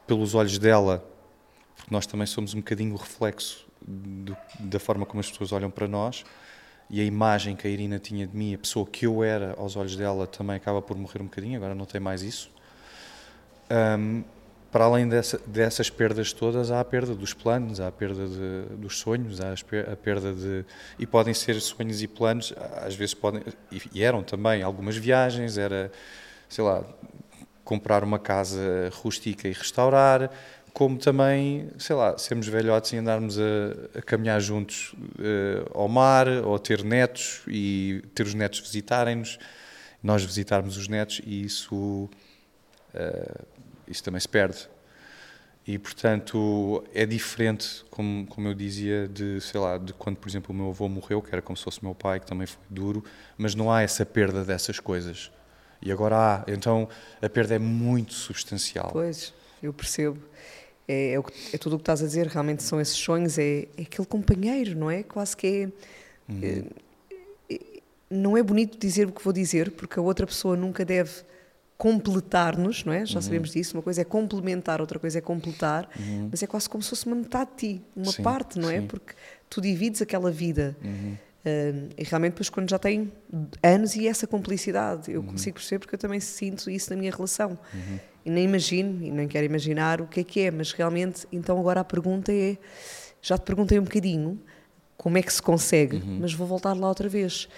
pelos olhos dela, porque nós também somos um bocadinho o reflexo do- da forma como as pessoas olham para nós, e a imagem que a Irina tinha de mim, a pessoa que eu era aos olhos dela, também acaba por morrer um bocadinho, agora não tem mais isso. Ahm, para além dessa- dessas perdas todas, há a perda dos planos, há a perda de- dos sonhos, há a perda de. E podem ser sonhos e planos, às vezes podem. E, eram também algumas viagens, era, sei lá, comprar uma casa rústica e restaurar, como também, sei lá, sermos velhotes e andarmos a, a caminhar juntos eh, ao mar, ou ter netos e ter os netos visitarem-nos, nós visitarmos os netos, e isso, eh, isso também se perde. E, portanto, é diferente, como, como eu dizia, de, sei lá, de quando, por exemplo, o meu avô morreu, que era como se fosse meu pai, que também foi duro, mas não há essa perda dessas coisas. E agora há. Então, a perda é muito substancial. Pois, eu percebo. É, é, o é tudo o que estás a dizer, realmente são esses sonhos, é, é aquele companheiro, não é? Quase que é, Uhum. é- é- Não é bonito dizer o que vou dizer, porque a outra pessoa nunca deve completar-nos, não é? Uhum. Já sabemos disso. Uma coisa é complementar, outra coisa é completar, mas é quase como se fosse uma metade de ti, uma Sim, parte, não é? sim. Porque tu divides aquela vida. Uhum. Uh, e realmente, depois, quando já tem anos e essa cumplicidade, eu uhum. consigo perceber porque eu também sinto isso na minha relação. Uhum. E nem imagino, e nem quero imaginar o que é que é, mas realmente, então agora a pergunta é: já te perguntei um bocadinho como é que se consegue, uhum. mas vou voltar lá outra vez.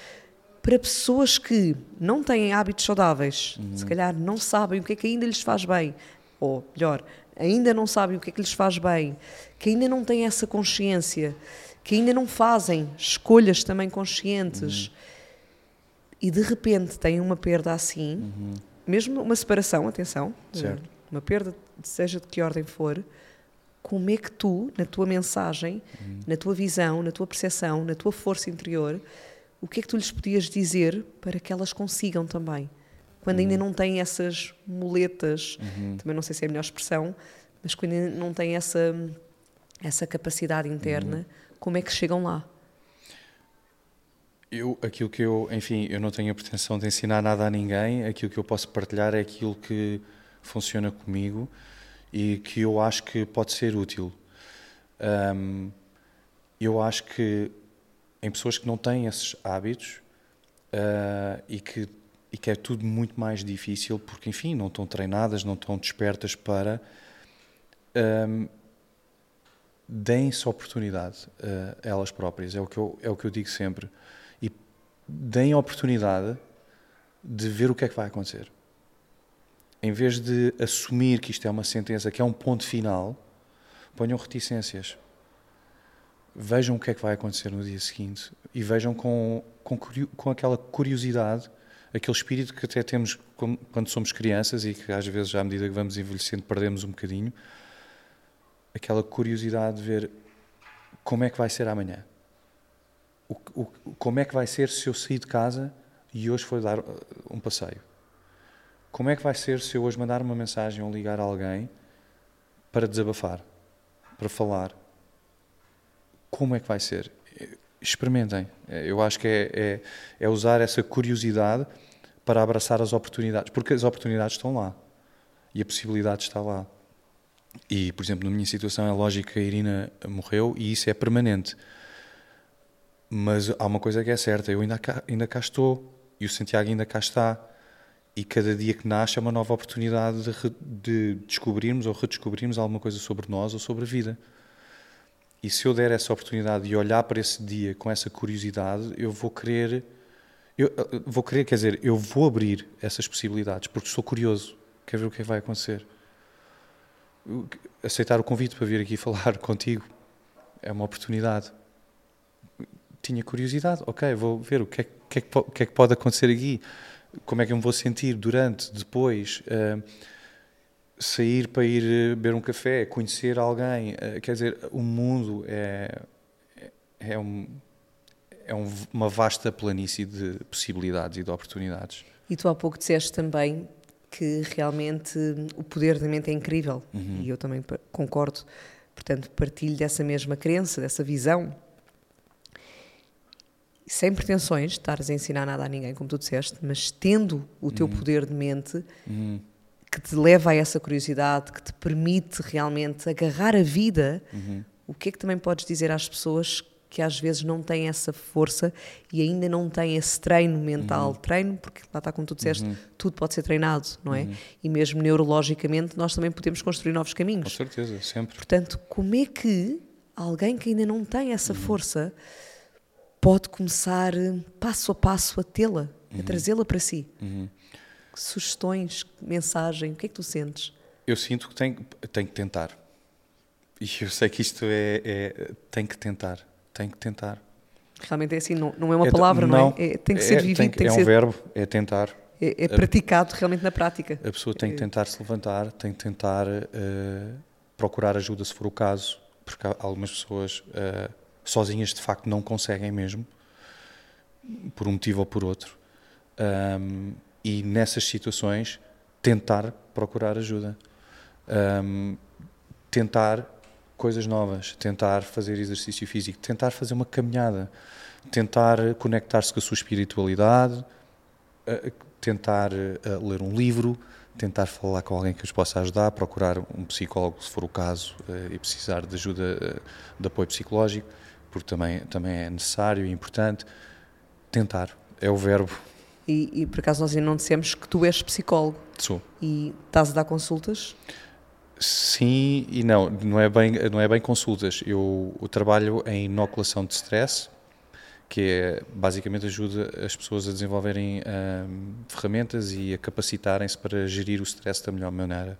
Para pessoas que não têm hábitos saudáveis, uhum. se calhar não sabem o que é que ainda lhes faz bem, ou melhor, ainda não sabem o que é que lhes faz bem, que ainda não têm essa consciência, que ainda não fazem escolhas também conscientes uhum. e de repente têm uma perda assim, uhum. mesmo uma separação, atenção, certo. uma perda, seja de que ordem for, como é que tu, na tua mensagem, uhum. na tua visão, na tua percepção, na tua força interior, o que é que tu lhes podias dizer para que elas consigam também? Quando ainda uhum. não têm essas muletas, uhum. também não sei se é a melhor expressão, mas quando ainda não têm essa, essa capacidade interna, uhum. como é que chegam lá? Eu, aquilo que eu, enfim, eu não tenho a pretensão de ensinar nada a ninguém, aquilo que eu posso partilhar é aquilo que funciona comigo e que eu acho que pode ser útil. Um, eu acho que em pessoas que não têm esses hábitos uh, e, que, e que é tudo muito mais difícil, porque, enfim, não estão treinadas, não estão despertas para. Um, deem-se oportunidade uh, elas próprias, é o, que eu, é o que eu digo sempre. E deem a oportunidade de ver o que é que vai acontecer em vez de assumir que isto é uma sentença, que é um ponto final, ponham reticências. Vejam o que é que vai acontecer no dia seguinte e vejam com, com, com aquela curiosidade, aquele espírito que até temos quando somos crianças e que às vezes, à medida que vamos envelhecendo, perdemos um bocadinho, aquela curiosidade de ver como é que vai ser amanhã. O, o, como é que vai ser se eu sair de casa e hoje for dar uh, um passeio? Como é que vai ser se eu hoje mandar uma mensagem ou ligar a alguém para desabafar, para falar? Como é que vai ser? Experimentem. Eu acho que é, é, é usar essa curiosidade para abraçar as oportunidades, porque as oportunidades estão lá e a possibilidade está lá. E, por exemplo, na minha situação é lógico que a Irina morreu e isso é permanente. Mas há uma coisa que é certa, eu ainda cá, ainda cá estou e o Santiago ainda cá está e cada dia que nasce é uma nova oportunidade de, de, descobrirmos ou redescobrirmos alguma coisa sobre nós ou sobre a vida. E se eu der essa oportunidade e olhar para esse dia com essa curiosidade, eu vou querer, eu vou querer, quer dizer, eu vou abrir essas possibilidades porque sou curioso, quero ver o que, é vai acontecer. Aceitar o convite para vir aqui falar contigo é uma oportunidade. Tinha curiosidade, ok, vou ver o que é, que, é que, que, é que pode acontecer aqui como é que eu me vou sentir durante, depois, uh, sair para ir eh, beber um café, conhecer alguém, uh, quer dizer, o mundo é, é, um, é um, uma vasta planície de possibilidades e de oportunidades. E tu há pouco disseste também que realmente o poder da mente é incrível, uhum. e eu também concordo, portanto partilho dessa mesma crença, dessa visão, sem pretensões de estares a ensinar nada a ninguém, como tu disseste, mas tendo o teu uhum. poder de mente uhum. Que te leva a essa curiosidade, que te permite realmente agarrar a vida, uhum. o que é que também podes dizer às pessoas que às vezes não têm essa força e ainda não têm esse treino mental? Uhum. Treino, porque lá está como tu disseste, uhum. tudo pode ser treinado, não é? Uhum. E mesmo neurologicamente nós também podemos construir novos caminhos. Com certeza, sempre. Portanto, como é que alguém que ainda não tem essa força pode começar passo a passo a tê-la, uhum. a trazê-la para si. Sugestões, mensagem, o que é que tu sentes? Eu sinto que tenho, tenho que tentar. E eu sei que isto é, é tem que tentar, tem que tentar. Realmente é assim, não, não é uma é, palavra, não, não é? é? Tem que ser é, vivido, tem, tem que é ser... um verbo, é tentar. É, é praticado realmente na prática. A pessoa tem que é. tentar se levantar, tem que tentar uh, procurar ajuda se for o caso, porque algumas pessoas uh, sozinhas de facto não conseguem mesmo, por um motivo ou por outro. Um, e nessas situações, tentar procurar ajuda. Um, tentar coisas novas, tentar fazer exercício físico, tentar fazer uma caminhada, tentar conectar-se com a sua espiritualidade, tentar ler um livro, tentar falar com alguém que os possa ajudar, procurar um psicólogo, se for o caso, e precisar de ajuda de apoio psicológico porque também, também é necessário e importante. Tentar, é o verbo. E, e por acaso nós ainda não dissemos que tu és psicólogo. Sou. E estás a dar consultas? Sim e não, não é bem, não é bem consultas. Eu, eu trabalho em inoculação de stress, que é basicamente ajuda as pessoas a desenvolverem hum, ferramentas e a capacitarem-se para gerir o stress da melhor maneira.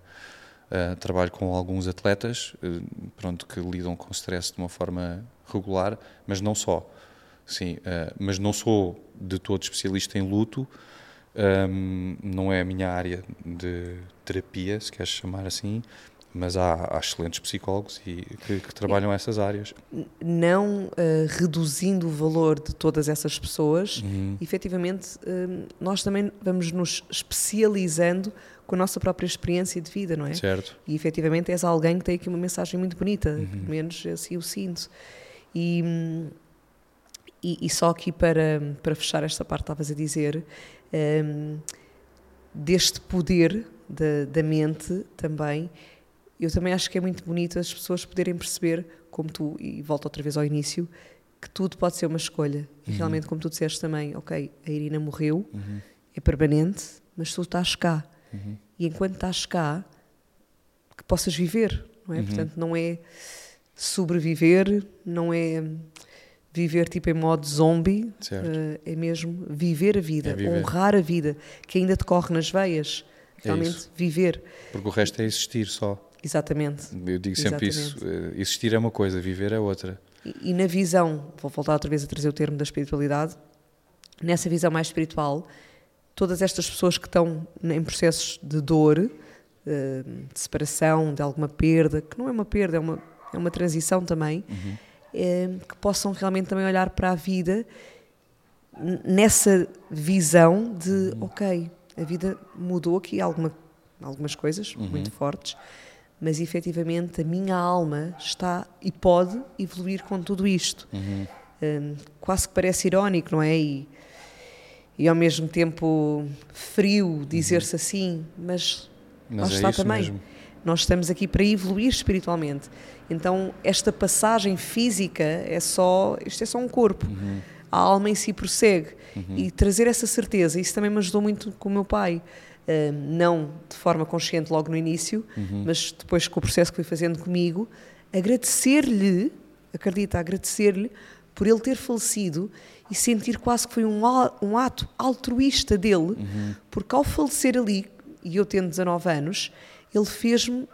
Uh, trabalho com alguns atletas uh, pronto, que lidam com stress de uma forma regular, mas não só. Sim, uh, mas não sou de todo especialista em luto, um, não é a minha área de terapia, se queres chamar assim, mas há, há excelentes psicólogos e, que, que trabalham essas áreas. Não uh, reduzindo o valor de todas essas pessoas, uhum. efetivamente, uh, nós também vamos nos especializando com a nossa própria experiência de vida, não é? Certo. E efetivamente és alguém que tem aqui uma mensagem muito bonita, uhum. pelo menos assim o sinto. E, e, e, só aqui para, para fechar esta parte, estavas a dizer, um, deste poder da, da mente também eu também acho que é muito bonito as pessoas poderem perceber, como tu, e volto outra vez ao início, que tudo pode ser uma escolha. E uhum. realmente, como tu disseste também, ok, a Irina morreu, uhum. é permanente, mas tu estás cá. Uhum. E enquanto estás cá, que possas viver, não é? Uhum. Portanto, não é sobreviver, não é viver tipo em modo zombie, uh, é mesmo viver a vida, é viver. honrar a vida, que ainda te corre nas veias. É realmente é viver. Porque o resto é existir só. Exatamente. Eu digo sempre Exatamente. isso. Eh, existir é uma coisa, viver é outra. E, e, na visão, vou voltar outra vez a trazer o termo da espiritualidade, nessa visão mais espiritual, todas estas pessoas que estão em processos de dor, eh, de separação, de alguma perda, que não é uma perda, é uma, é uma transição também, uhum. É, que possam realmente também olhar para a vida nessa visão de, uhum. ok, a vida mudou aqui alguma, algumas coisas uhum. muito fortes, mas efetivamente a minha alma está e pode evoluir com tudo isto. Uhum. Um, quase que parece irónico, não é? E, e ao mesmo tempo frio dizer-se uhum. assim, mas, mas é está também. Mesmo. Nós estamos aqui para evoluir espiritualmente. Então, esta passagem física é só, isto é só um corpo. Uhum. A alma em si prossegue. Uhum. E trazer essa certeza, isso também me ajudou muito com o meu pai não de forma consciente logo no início, uhum. mas depois com o processo que fui fazendo comigo, agradecer-lhe, acredita, agradecer-lhe por ele ter falecido e sentir quase que foi um, um ato altruísta dele, uhum. porque ao falecer ali, e eu tendo 19 anos, ele fez-me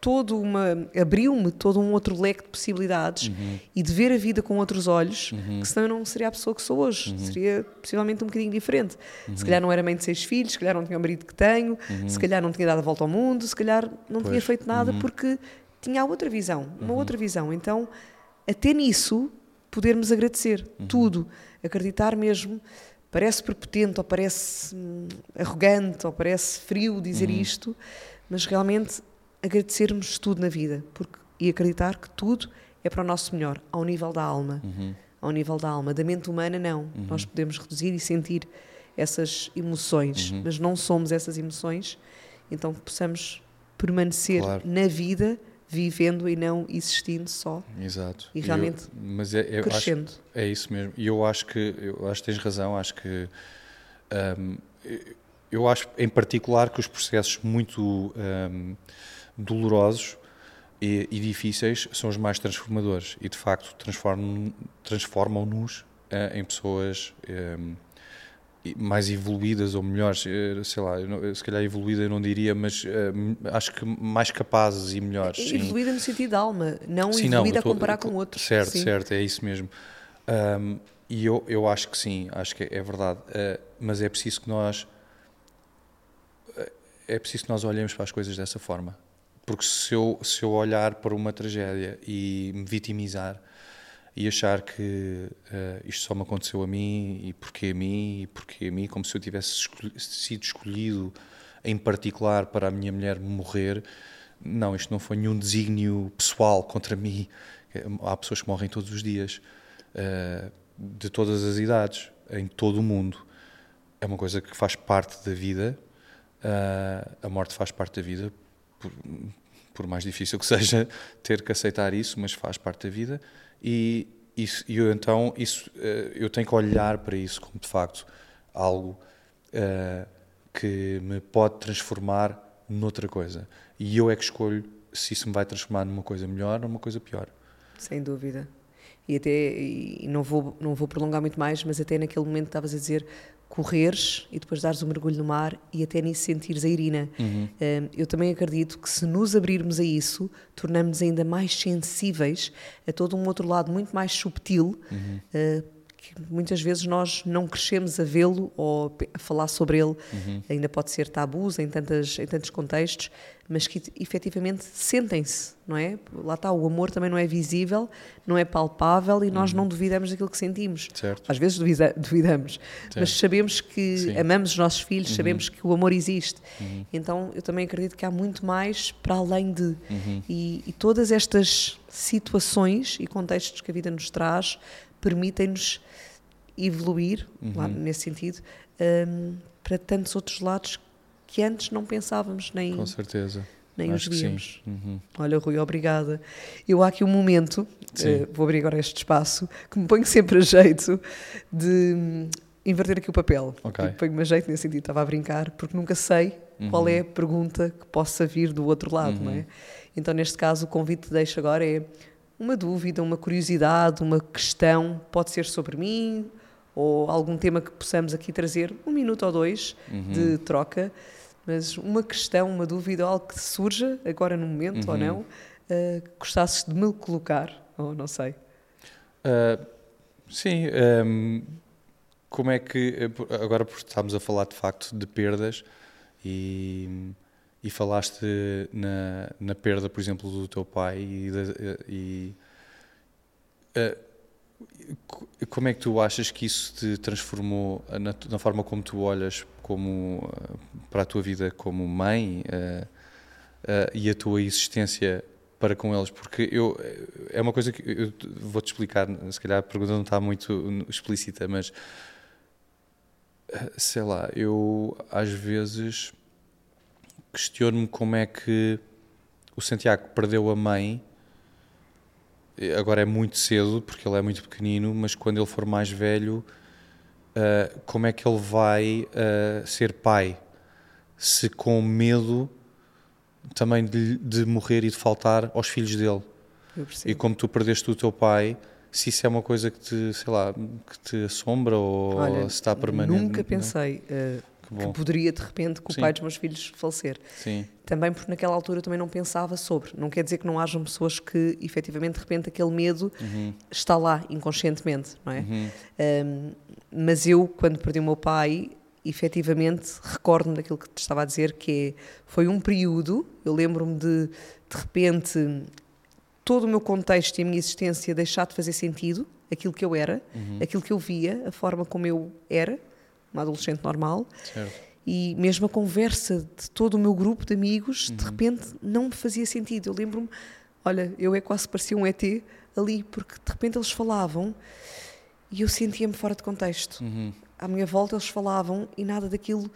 todo uma abriu-me todo um outro leque de possibilidades uhum. e de ver a vida com outros olhos uhum. que senão eu não seria a pessoa que sou hoje uhum. seria possivelmente um bocadinho diferente se uhum. calhar não era mãe de seis filhos se calhar não tinha o marido que tenho uhum. se calhar não tinha dado a volta ao mundo se calhar não pois. tinha feito nada uhum. porque tinha outra visão uma outra visão então até nisso podermos agradecer tudo acreditar mesmo parece prepotente ou parece hum, arrogante ou parece frio dizer isto mas realmente agradecermos tudo na vida porque, e acreditar que tudo é para o nosso melhor, ao nível da alma. Uhum. Ao nível da alma. Da mente humana, não. Uhum. Nós podemos reduzir e sentir essas emoções, uhum. mas não somos essas emoções, então que possamos permanecer claro. na vida vivendo e não existindo só. Exato. E realmente eu, mas é, é, crescendo. Acho, é isso mesmo. E eu acho que eu acho que tens razão, acho que um, eu acho em particular que os processos muito um, dolorosos e, e, difíceis são os mais transformadores e de facto transformam-nos transformam uh, em pessoas eh, mais evoluídas ou melhores, uh, sei lá, se calhar evoluída eu não diria, mas uh, acho que mais capazes e melhores. Evoluída no sentido da alma, não sim, evoluída não, a comparar com outros. Certo, sim. certo, é isso mesmo. Um, e eu, eu acho que sim, acho que é, é verdade, mas é preciso que nós é preciso que nós olhemos para as coisas dessa forma porque se eu, se eu olhar para uma tragédia e me vitimizar e achar que uh, isto só me aconteceu a mim e porque a mim e porque a mim, como se eu tivesse escolhi sido escolhido em particular para a minha mulher morrer, não, isto não foi nenhum desígnio pessoal contra mim. Há pessoas que morrem todos os dias, uh, de todas as idades, em todo o mundo. É uma coisa que faz parte da vida, uh, a morte faz parte da vida, por, por, mais difícil que seja ter que aceitar isso, mas faz parte da vida. E, isso, e eu, então isso, uh, eu tenho que olhar para isso como de facto algo uh, que me pode transformar noutra coisa. E eu é que escolho se isso me vai transformar numa coisa melhor ou numa coisa pior. Sem dúvida. E até, e não vou, não vou prolongar muito mais, mas até naquele momento estavas a dizer correres e depois dares um mergulho no mar e até nisso sentires a irina. Uhum. eu também acredito que se nos abrirmos a isso, tornamos ainda mais sensíveis a todo um outro lado muito mais subtil, uhum. Que muitas vezes nós não crescemos a vê-lo ou a falar sobre ele. Uhum. Ainda pode ser tabus em, tantas, em tantos contextos, mas que efetivamente sentem-se, não é? Lá está, o amor também não é visível, não é palpável e nós uhum. não duvidamos daquilo que sentimos. Certo. Às vezes duvida, duvidamos, certo. mas sabemos que Sim. amamos os nossos filhos, uhum. sabemos que o amor existe. Uhum. Então eu também acredito que há muito mais para além de. Uhum. E, e todas estas situações e contextos que a vida nos traz permitem-nos evoluir, lá, uhum. nesse sentido, um, para tantos outros lados que antes não pensávamos nem. Com certeza. Nem Acho os víamos. Uhum. Olha, Rui, obrigada. Eu há aqui um momento, uh, vou abrir agora este espaço, que me ponho sempre a jeito de um, inverter aqui o papel. Okay. Ponho-me a jeito nesse sentido, estava a brincar, porque nunca sei uhum. qual é a pergunta que possa vir do outro lado, não é? Uhum. Então, neste caso, o convite que deixo agora é uma dúvida, uma curiosidade, uma questão, pode ser sobre mim ou algum tema que possamos aqui trazer, um minuto ou dois uhum. de troca, mas uma questão, uma dúvida, algo que surja agora no momento uhum. ou não, uh, gostasses de me colocar, ou não sei. Uh, sim, um, ehm, como é que, agora porque estamos a falar de facto de perdas e e falaste na, na perda, por exemplo, do teu pai e, e uh, como é que tu achas que isso te transformou na, na forma como tu olhas como, uh, para a tua vida como mãe uh, e a tua existência para com eles? Porque eu, é uma coisa que eu vou-te explicar, se calhar a pergunta não está muito explícita, mas sei lá, eu às vezes questiono-me como é que o Santiago perdeu a mãe. Agora é muito cedo, porque ele é muito pequenino, mas quando ele for mais velho, uh, como é que ele vai uh, ser pai? Se com medo também de, de, morrer e de faltar aos filhos dele. E como tu perdeste o teu pai, se isso é uma coisa que te, sei lá, que te assombra ou Olha, se está permanente. Nunca pensei. Uh, que, que, poderia de repente com o Sim. pai dos meus filhos falecer. Sim. Também porque naquela altura eu também não pensava sobre. Não quer dizer que não hajam pessoas que efetivamente de repente aquele medo uhum. está lá inconscientemente, não é? Uhum. Um, mas eu, quando perdi o meu pai, efetivamente recordo-me daquilo que te estava a dizer, que é, foi um período, eu lembro-me de de repente todo o meu contexto e a minha existência deixar de fazer sentido, aquilo que eu era, uhum. aquilo que eu via, a forma como eu era, uma adolescente normal. Certo. E mesmo a conversa de todo o meu grupo de amigos, uhum. de repente, não me fazia sentido. Eu lembro-me, olha, eu é quase parecia um ET ali, porque de repente eles falavam e eu sentia-me fora de contexto. Uhum. À minha volta eles falavam e nada daquilo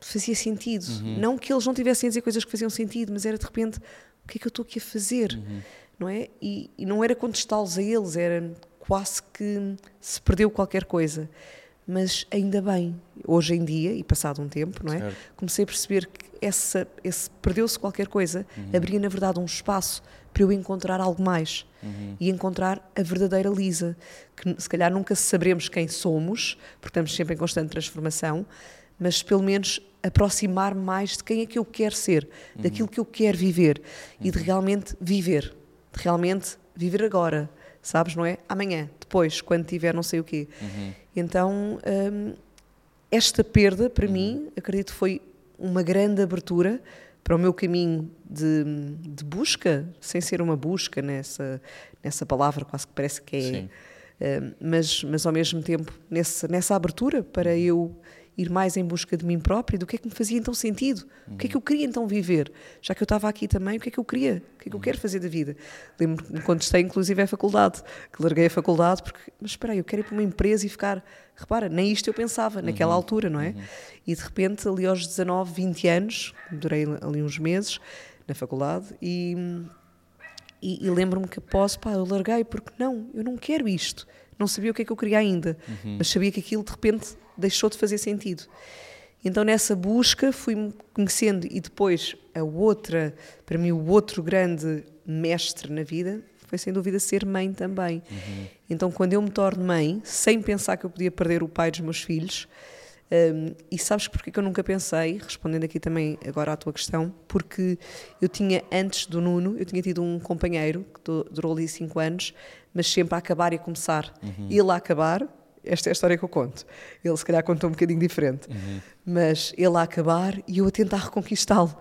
fazia sentido. Uhum. Não que eles não tivessem a dizer coisas que faziam sentido, mas era de repente, o que é que eu estou aqui a fazer? Uhum. Não é? E, e não era contestá-los a eles, era quase que se perdeu qualquer coisa mas ainda bem, hoje em dia, e passado um tempo, não é? Certo. Comecei a perceber que essa, esse perdeu-se qualquer coisa, uhum. abria na verdade um espaço para eu encontrar algo mais uhum. e encontrar a verdadeira Lisa, que se calhar nunca saberemos quem somos, porque estamos sempre em constante transformação, mas pelo menos aproximar mais de quem é que eu quero ser, uhum. daquilo que eu quero viver e de uhum. realmente viver, de realmente viver agora, sabes, não é? Amanhã, depois, quando tiver não sei o quê. Uhum. Então, hum, esta perda, para uhum. mim, acredito foi uma grande abertura para o meu caminho de, de, busca, sem ser uma busca nessa, nessa palavra, quase que parece que é. Hum, mas, mas ao mesmo tempo, nessa, nessa abertura para uhum. eu ir mais em busca de mim próprio, do que é que me fazia então sentido, uhum. o que é que eu queria então viver, já que eu estava aqui também, o que é que eu queria, o que é que eu quero fazer da vida. Lembro-me quando estei inclusive à faculdade, que larguei a faculdade porque, mas espera aí, eu quero ir para uma empresa e ficar, repara, nem isto eu pensava naquela uhum. altura, não é? Uhum. E de repente, ali aos 19, 20 anos, durei ali uns meses na faculdade e E, e lembro-me que após, pá, eu larguei porque não, eu não quero isto. Não sabia o que é que eu queria ainda, uhum. mas sabia que aquilo de repente deixou de fazer sentido. Então nessa busca fui-me conhecendo e depois a outra, para mim o outro grande mestre na vida foi sem dúvida ser mãe também. Uhum. Então quando eu me torno mãe, sem pensar que eu podia perder o pai dos meus filhos, um, e sabes porque que eu nunca pensei, respondendo aqui também agora à tua questão, porque eu tinha antes do Nuno, eu tinha tido um companheiro que durou ali cinco anos, mas sempre a acabar e a começar. Uhum. Ele a acabar, esta é a história que eu conto. Ele se calhar contou um bocadinho diferente, uhum. mas ele a acabar e eu a tentar reconquistá-lo.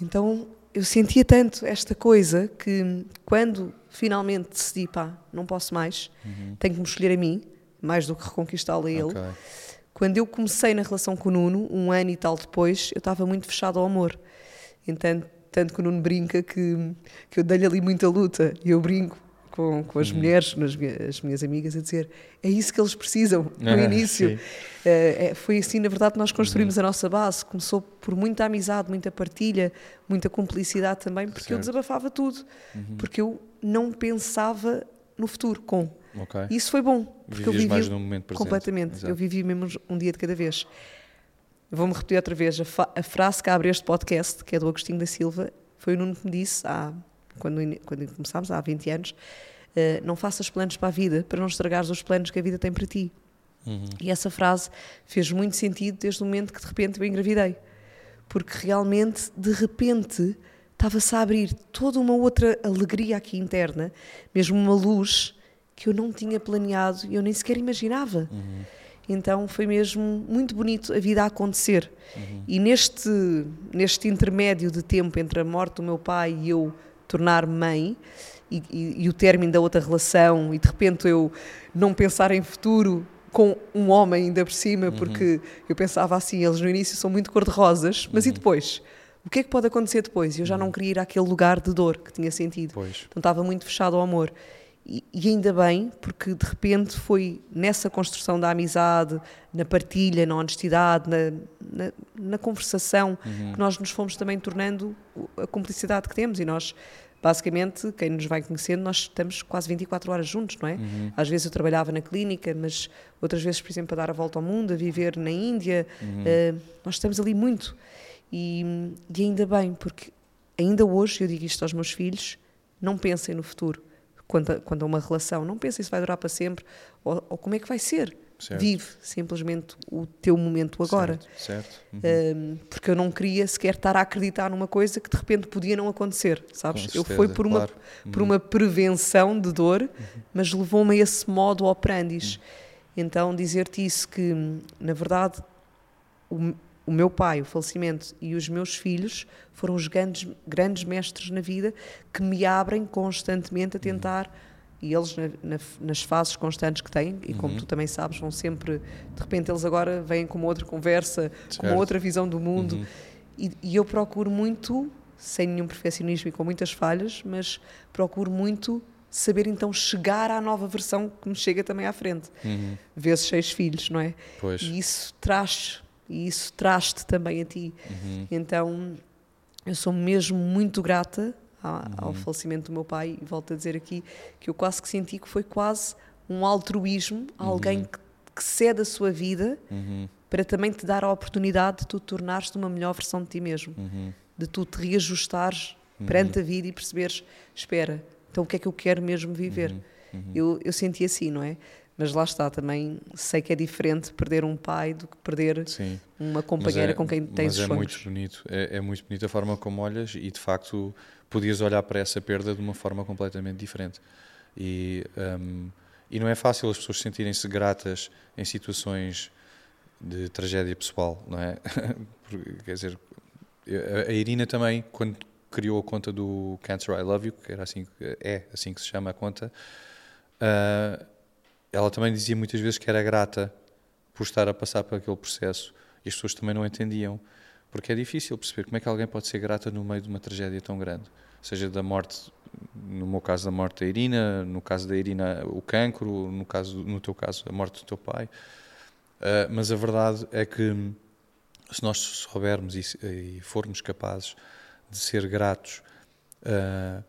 Então eu sentia tanto esta coisa que quando finalmente decidi, pá, não posso mais, uhum. tenho que me escolher a mim, mais do que reconquistá-lo a ele. Okay quando eu comecei na relação com o Nuno, um ano e tal depois, eu estava muito fechado ao amor. Então, tanto que o Nuno brinca que, que eu dei-lhe ali muita luta. E eu brinco com, com as uhum. mulheres, nas, as minhas amigas, a dizer é isso que eles precisam no ah, início. Uh, foi assim, na verdade, que nós construímos uhum. a nossa base. Começou por muita amizade, muita partilha, muita cumplicidade também, porque certo. eu desabafava tudo. Uhum. Porque eu não pensava no futuro com. Okay. E isso foi bom, porque Vivias eu vivi mais no momento presente. completamente. Exato. Eu vivi mesmo um dia de cada vez. Vou-me repetir outra vez. A, a, frase que abre este podcast, que é do Agostinho da Silva, foi o Nuno que me disse, há, quando, quando começámos, há 20 anos, uh, não faças planos para a vida, para não estragares os planos que a vida tem para ti. Uhum. E essa frase fez muito sentido desde o momento que de repente eu engravidei. Porque realmente, de repente, estava-se a abrir toda uma outra alegria aqui interna, mesmo uma luz que eu não tinha planeado e eu nem sequer imaginava. Uhum. Então foi mesmo muito bonito a vida a acontecer. Uhum. E neste, neste intermédio de tempo entre a morte do meu pai e eu tornar-me mãe, e, e, e, o término da outra relação, e de repente eu não pensar em futuro com um homem ainda por cima, uhum. porque eu pensava assim, eles no início são muito cor-de-rosas, mas e uhum. depois? O que é que pode acontecer depois? Eu já não uhum. queria ir àquele lugar de dor que tinha sentido. Pois. Então estava muito fechado ao amor. E, e, ainda bem, porque de repente foi nessa construção da amizade, na partilha, na honestidade, na, na, na conversação, uhum. que nós nos fomos também tornando a cumplicidade que temos. E nós, basicamente, quem nos vai conhecendo, nós estamos quase 24 horas juntos, não é? Uhum. Às vezes eu trabalhava na clínica, mas outras vezes, por exemplo, a dar a volta ao mundo, a viver na Índia. Uhum. Uh, nós estamos ali muito. E, e ainda bem, porque ainda hoje eu digo isto aos meus filhos: não pensem no futuro quanto a, quanto a uma relação. Não pensa se vai durar para sempre ou, ou como é que vai ser. Certo. Vive simplesmente o teu momento agora. Certo. certo. Uhum. Um, porque eu não queria sequer estar a acreditar numa coisa que de repente podia não acontecer, sabes? Certeza, eu fui por uma, claro. por uma prevenção de dor, uhum. mas levou-me a esse modo operandis. Uhum. Então, dizer-te isso que, na verdade, o, o meu pai, o falecimento e os meus filhos foram os grandes, grandes mestres na vida que me abrem constantemente a uhum. tentar. Uhum. E eles, na, na, nas fases constantes que têm, e como uhum. tu também sabes, vão sempre. De repente, eles agora vêm com uma outra conversa, certo. com uma outra visão do mundo. Uhum. E, e eu procuro muito, sem nenhum perfeccionismo e com muitas falhas, mas procuro muito saber então chegar à nova versão que me chega também à frente. Uhum. Vezes seis filhos, não é? Pois. E isso traz e isso traz-te também a ti. Uhum. Então eu sou mesmo muito grata ao, uhum. ao falecimento do meu pai e volto a dizer aqui que eu quase que senti que foi quase um altruísmo, alguém uhum. que, que cede a sua vida uhum. para também te dar a oportunidade de tu tornares-te uma melhor versão de ti mesmo, uhum. de tu te reajustares perante a vida e perceberes, espera, então o que é que eu quero mesmo viver? Eu, eu senti assim, não é? Mas lá está, também sei que é diferente perder um pai do que perder Sim. uma companheira é, com quem tens mas é muito bonito, é, é, muito bonito a forma como olhas e de facto podias olhar para essa perda de uma forma completamente diferente. E, um, e não é fácil as pessoas sentirem-se gratas em situações de tragédia pessoal, não é? Quer dizer, a Irina também, quando criou a conta do Cancer I Love You, que era assim, é assim que se chama a conta, uh, ela também dizia muitas vezes que era grata por estar a passar por aquele processo e as pessoas também não entendiam, porque é difícil perceber como é que alguém pode ser grata no meio de uma tragédia tão grande, seja da morte, no meu caso da morte da Irina, no caso da Irina o cancro, no caso no teu caso a morte do teu pai. Uh, mas a verdade é que se nós soubermos e, e formos capazes de ser gratos uh,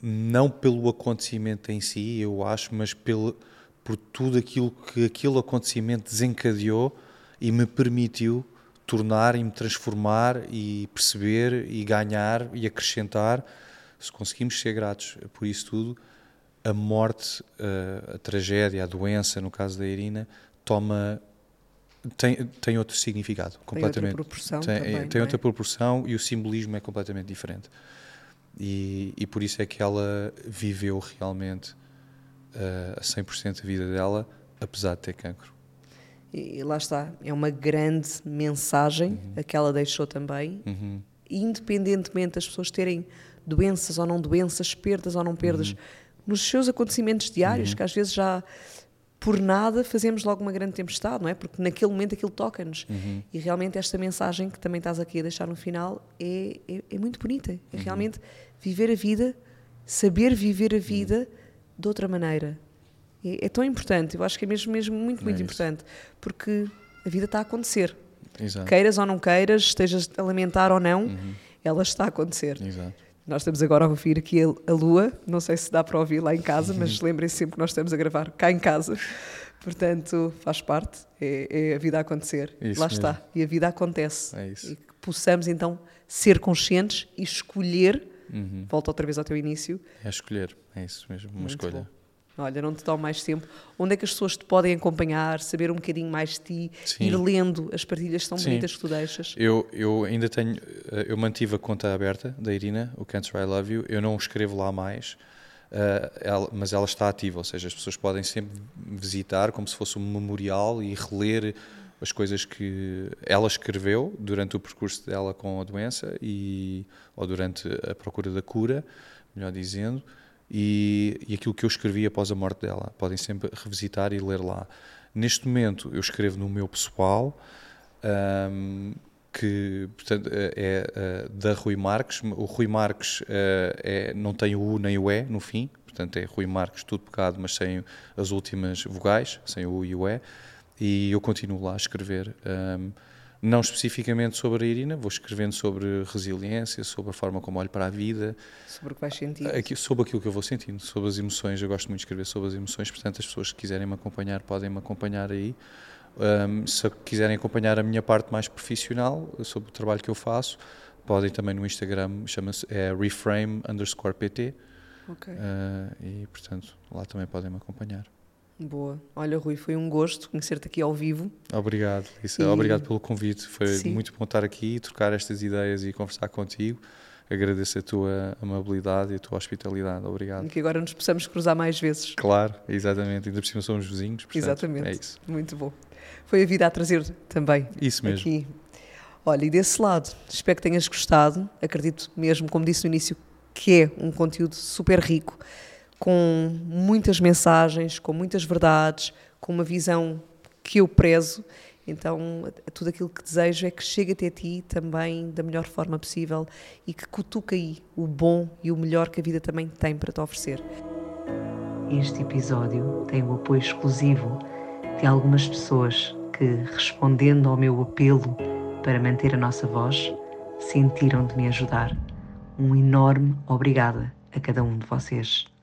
não pelo acontecimento em si, eu acho, mas pelo, por tudo aquilo que aquele acontecimento desencadeou e me permitiu tornar e me transformar e perceber e ganhar e acrescentar. Se conseguimos ser gratos por isso tudo, a morte, a, a tragédia, a doença, no caso da Irina, toma tem, tem outro significado, completamente. Tem outra proporção tem, também, tem outra é? proporção e o simbolismo é completamente diferente. E, e por isso é que ela viveu realmente uh, a 100% a vida dela, apesar de ter cancro. E lá está, é uma grande mensagem Uhum. a que ela deixou também, independentemente das pessoas terem doenças ou não doenças, perdas ou não perdas, Uhum. nos seus acontecimentos diários, que às vezes já por nada fazemos logo uma grande tempestade, não é? Porque naquele momento aquilo toca-nos. Uhum. E realmente esta mensagem que também estás aqui a deixar no final é, é, é muito bonita. Uhum. É realmente viver a vida, saber viver a vida de outra maneira. É, é tão importante, eu acho que é mesmo, mesmo muito, É muito isso. importante, porque a vida está a acontecer. Exato. Queiras ou não queiras, estejas a lamentar ou não, Uhum. ela está a acontecer. Exato. Nós estamos agora a ouvir aqui a, a lua, não sei se dá para ouvir lá em casa, mas lembrem-se sempre que nós estamos a gravar cá em casa. Portanto, faz parte, é, é a vida a acontecer. Isso lá mesmo. está, e a vida acontece. É isso. E que possamos então ser conscientes e escolher, Uhum. volta outra vez ao teu início. É escolher, é isso mesmo, uma Muito escolha. bom. Olha, não te dá mais tempo. Onde é que as pessoas te podem acompanhar, saber um bocadinho mais de ti, Sim. ir lendo as partilhas tão Sim. bonitas que tu deixas? Eu, eu ainda tenho, eh, eu mantive a conta aberta da Irina, o Cancer I Love You, eu não escrevo lá mais, eh, mas ela está ativa, ou seja, as pessoas podem sempre visitar como se fosse um memorial e reler as coisas que ela escreveu durante o percurso dela com a doença e, ou durante a procura da cura, melhor dizendo, e, e aquilo que eu escrevi após a morte dela. Podem sempre revisitar e ler lá. Neste momento eu escrevo no meu pessoal, ahm, que portanto, é, é, da Rui Marques. O Rui Marques eh, é, não tem o U nem o E no fim, portanto é Rui Marques, tudo pecado, mas sem as últimas vogais, sem o U e o E. E eu continuo lá a escrever. ahm, não especificamente sobre a Irina, vou escrevendo sobre resiliência, sobre a forma como olho para a vida, Sobre o que vais sentir. Aqui, sobre aquilo que eu vou sentindo, sobre as emoções. Eu gosto muito de escrever sobre as emoções, portanto, as pessoas que quiserem me acompanhar podem me acompanhar aí. Um, se quiserem acompanhar a minha parte mais profissional, sobre o trabalho que eu faço, podem também no Instagram, chama-se é reframe underscore pt. Ok. uh, e, portanto, lá também podem me acompanhar. Boa. Olha, Rui, foi um gosto conhecer-te aqui ao vivo. Obrigado, Lisa. E- Obrigado pelo convite. Foi Sim. muito bom estar aqui, trocar estas ideias e conversar contigo. Agradeço a tua amabilidade e a tua hospitalidade. Obrigado. E que agora nos possamos cruzar mais vezes. Claro, exatamente. Ainda por cima somos vizinhos. portanto, Exatamente. É isso. Muito bom. Foi a vida a trazer também Isso mesmo. aqui. Olha, e desse lado, espero que tenhas gostado. Acredito mesmo, como disse no início, que é um conteúdo super rico, com muitas mensagens, com muitas verdades, com uma visão que eu prezo. Então, tudo aquilo que desejo é que chegue até ti também da melhor forma possível e que cutuque aí o bom e o melhor que a vida também tem para te oferecer. Este episódio tem o apoio exclusivo de algumas pessoas que, respondendo ao meu apelo para manter a nossa voz, sentiram de me ajudar. Um enorme obrigada a cada um de vocês.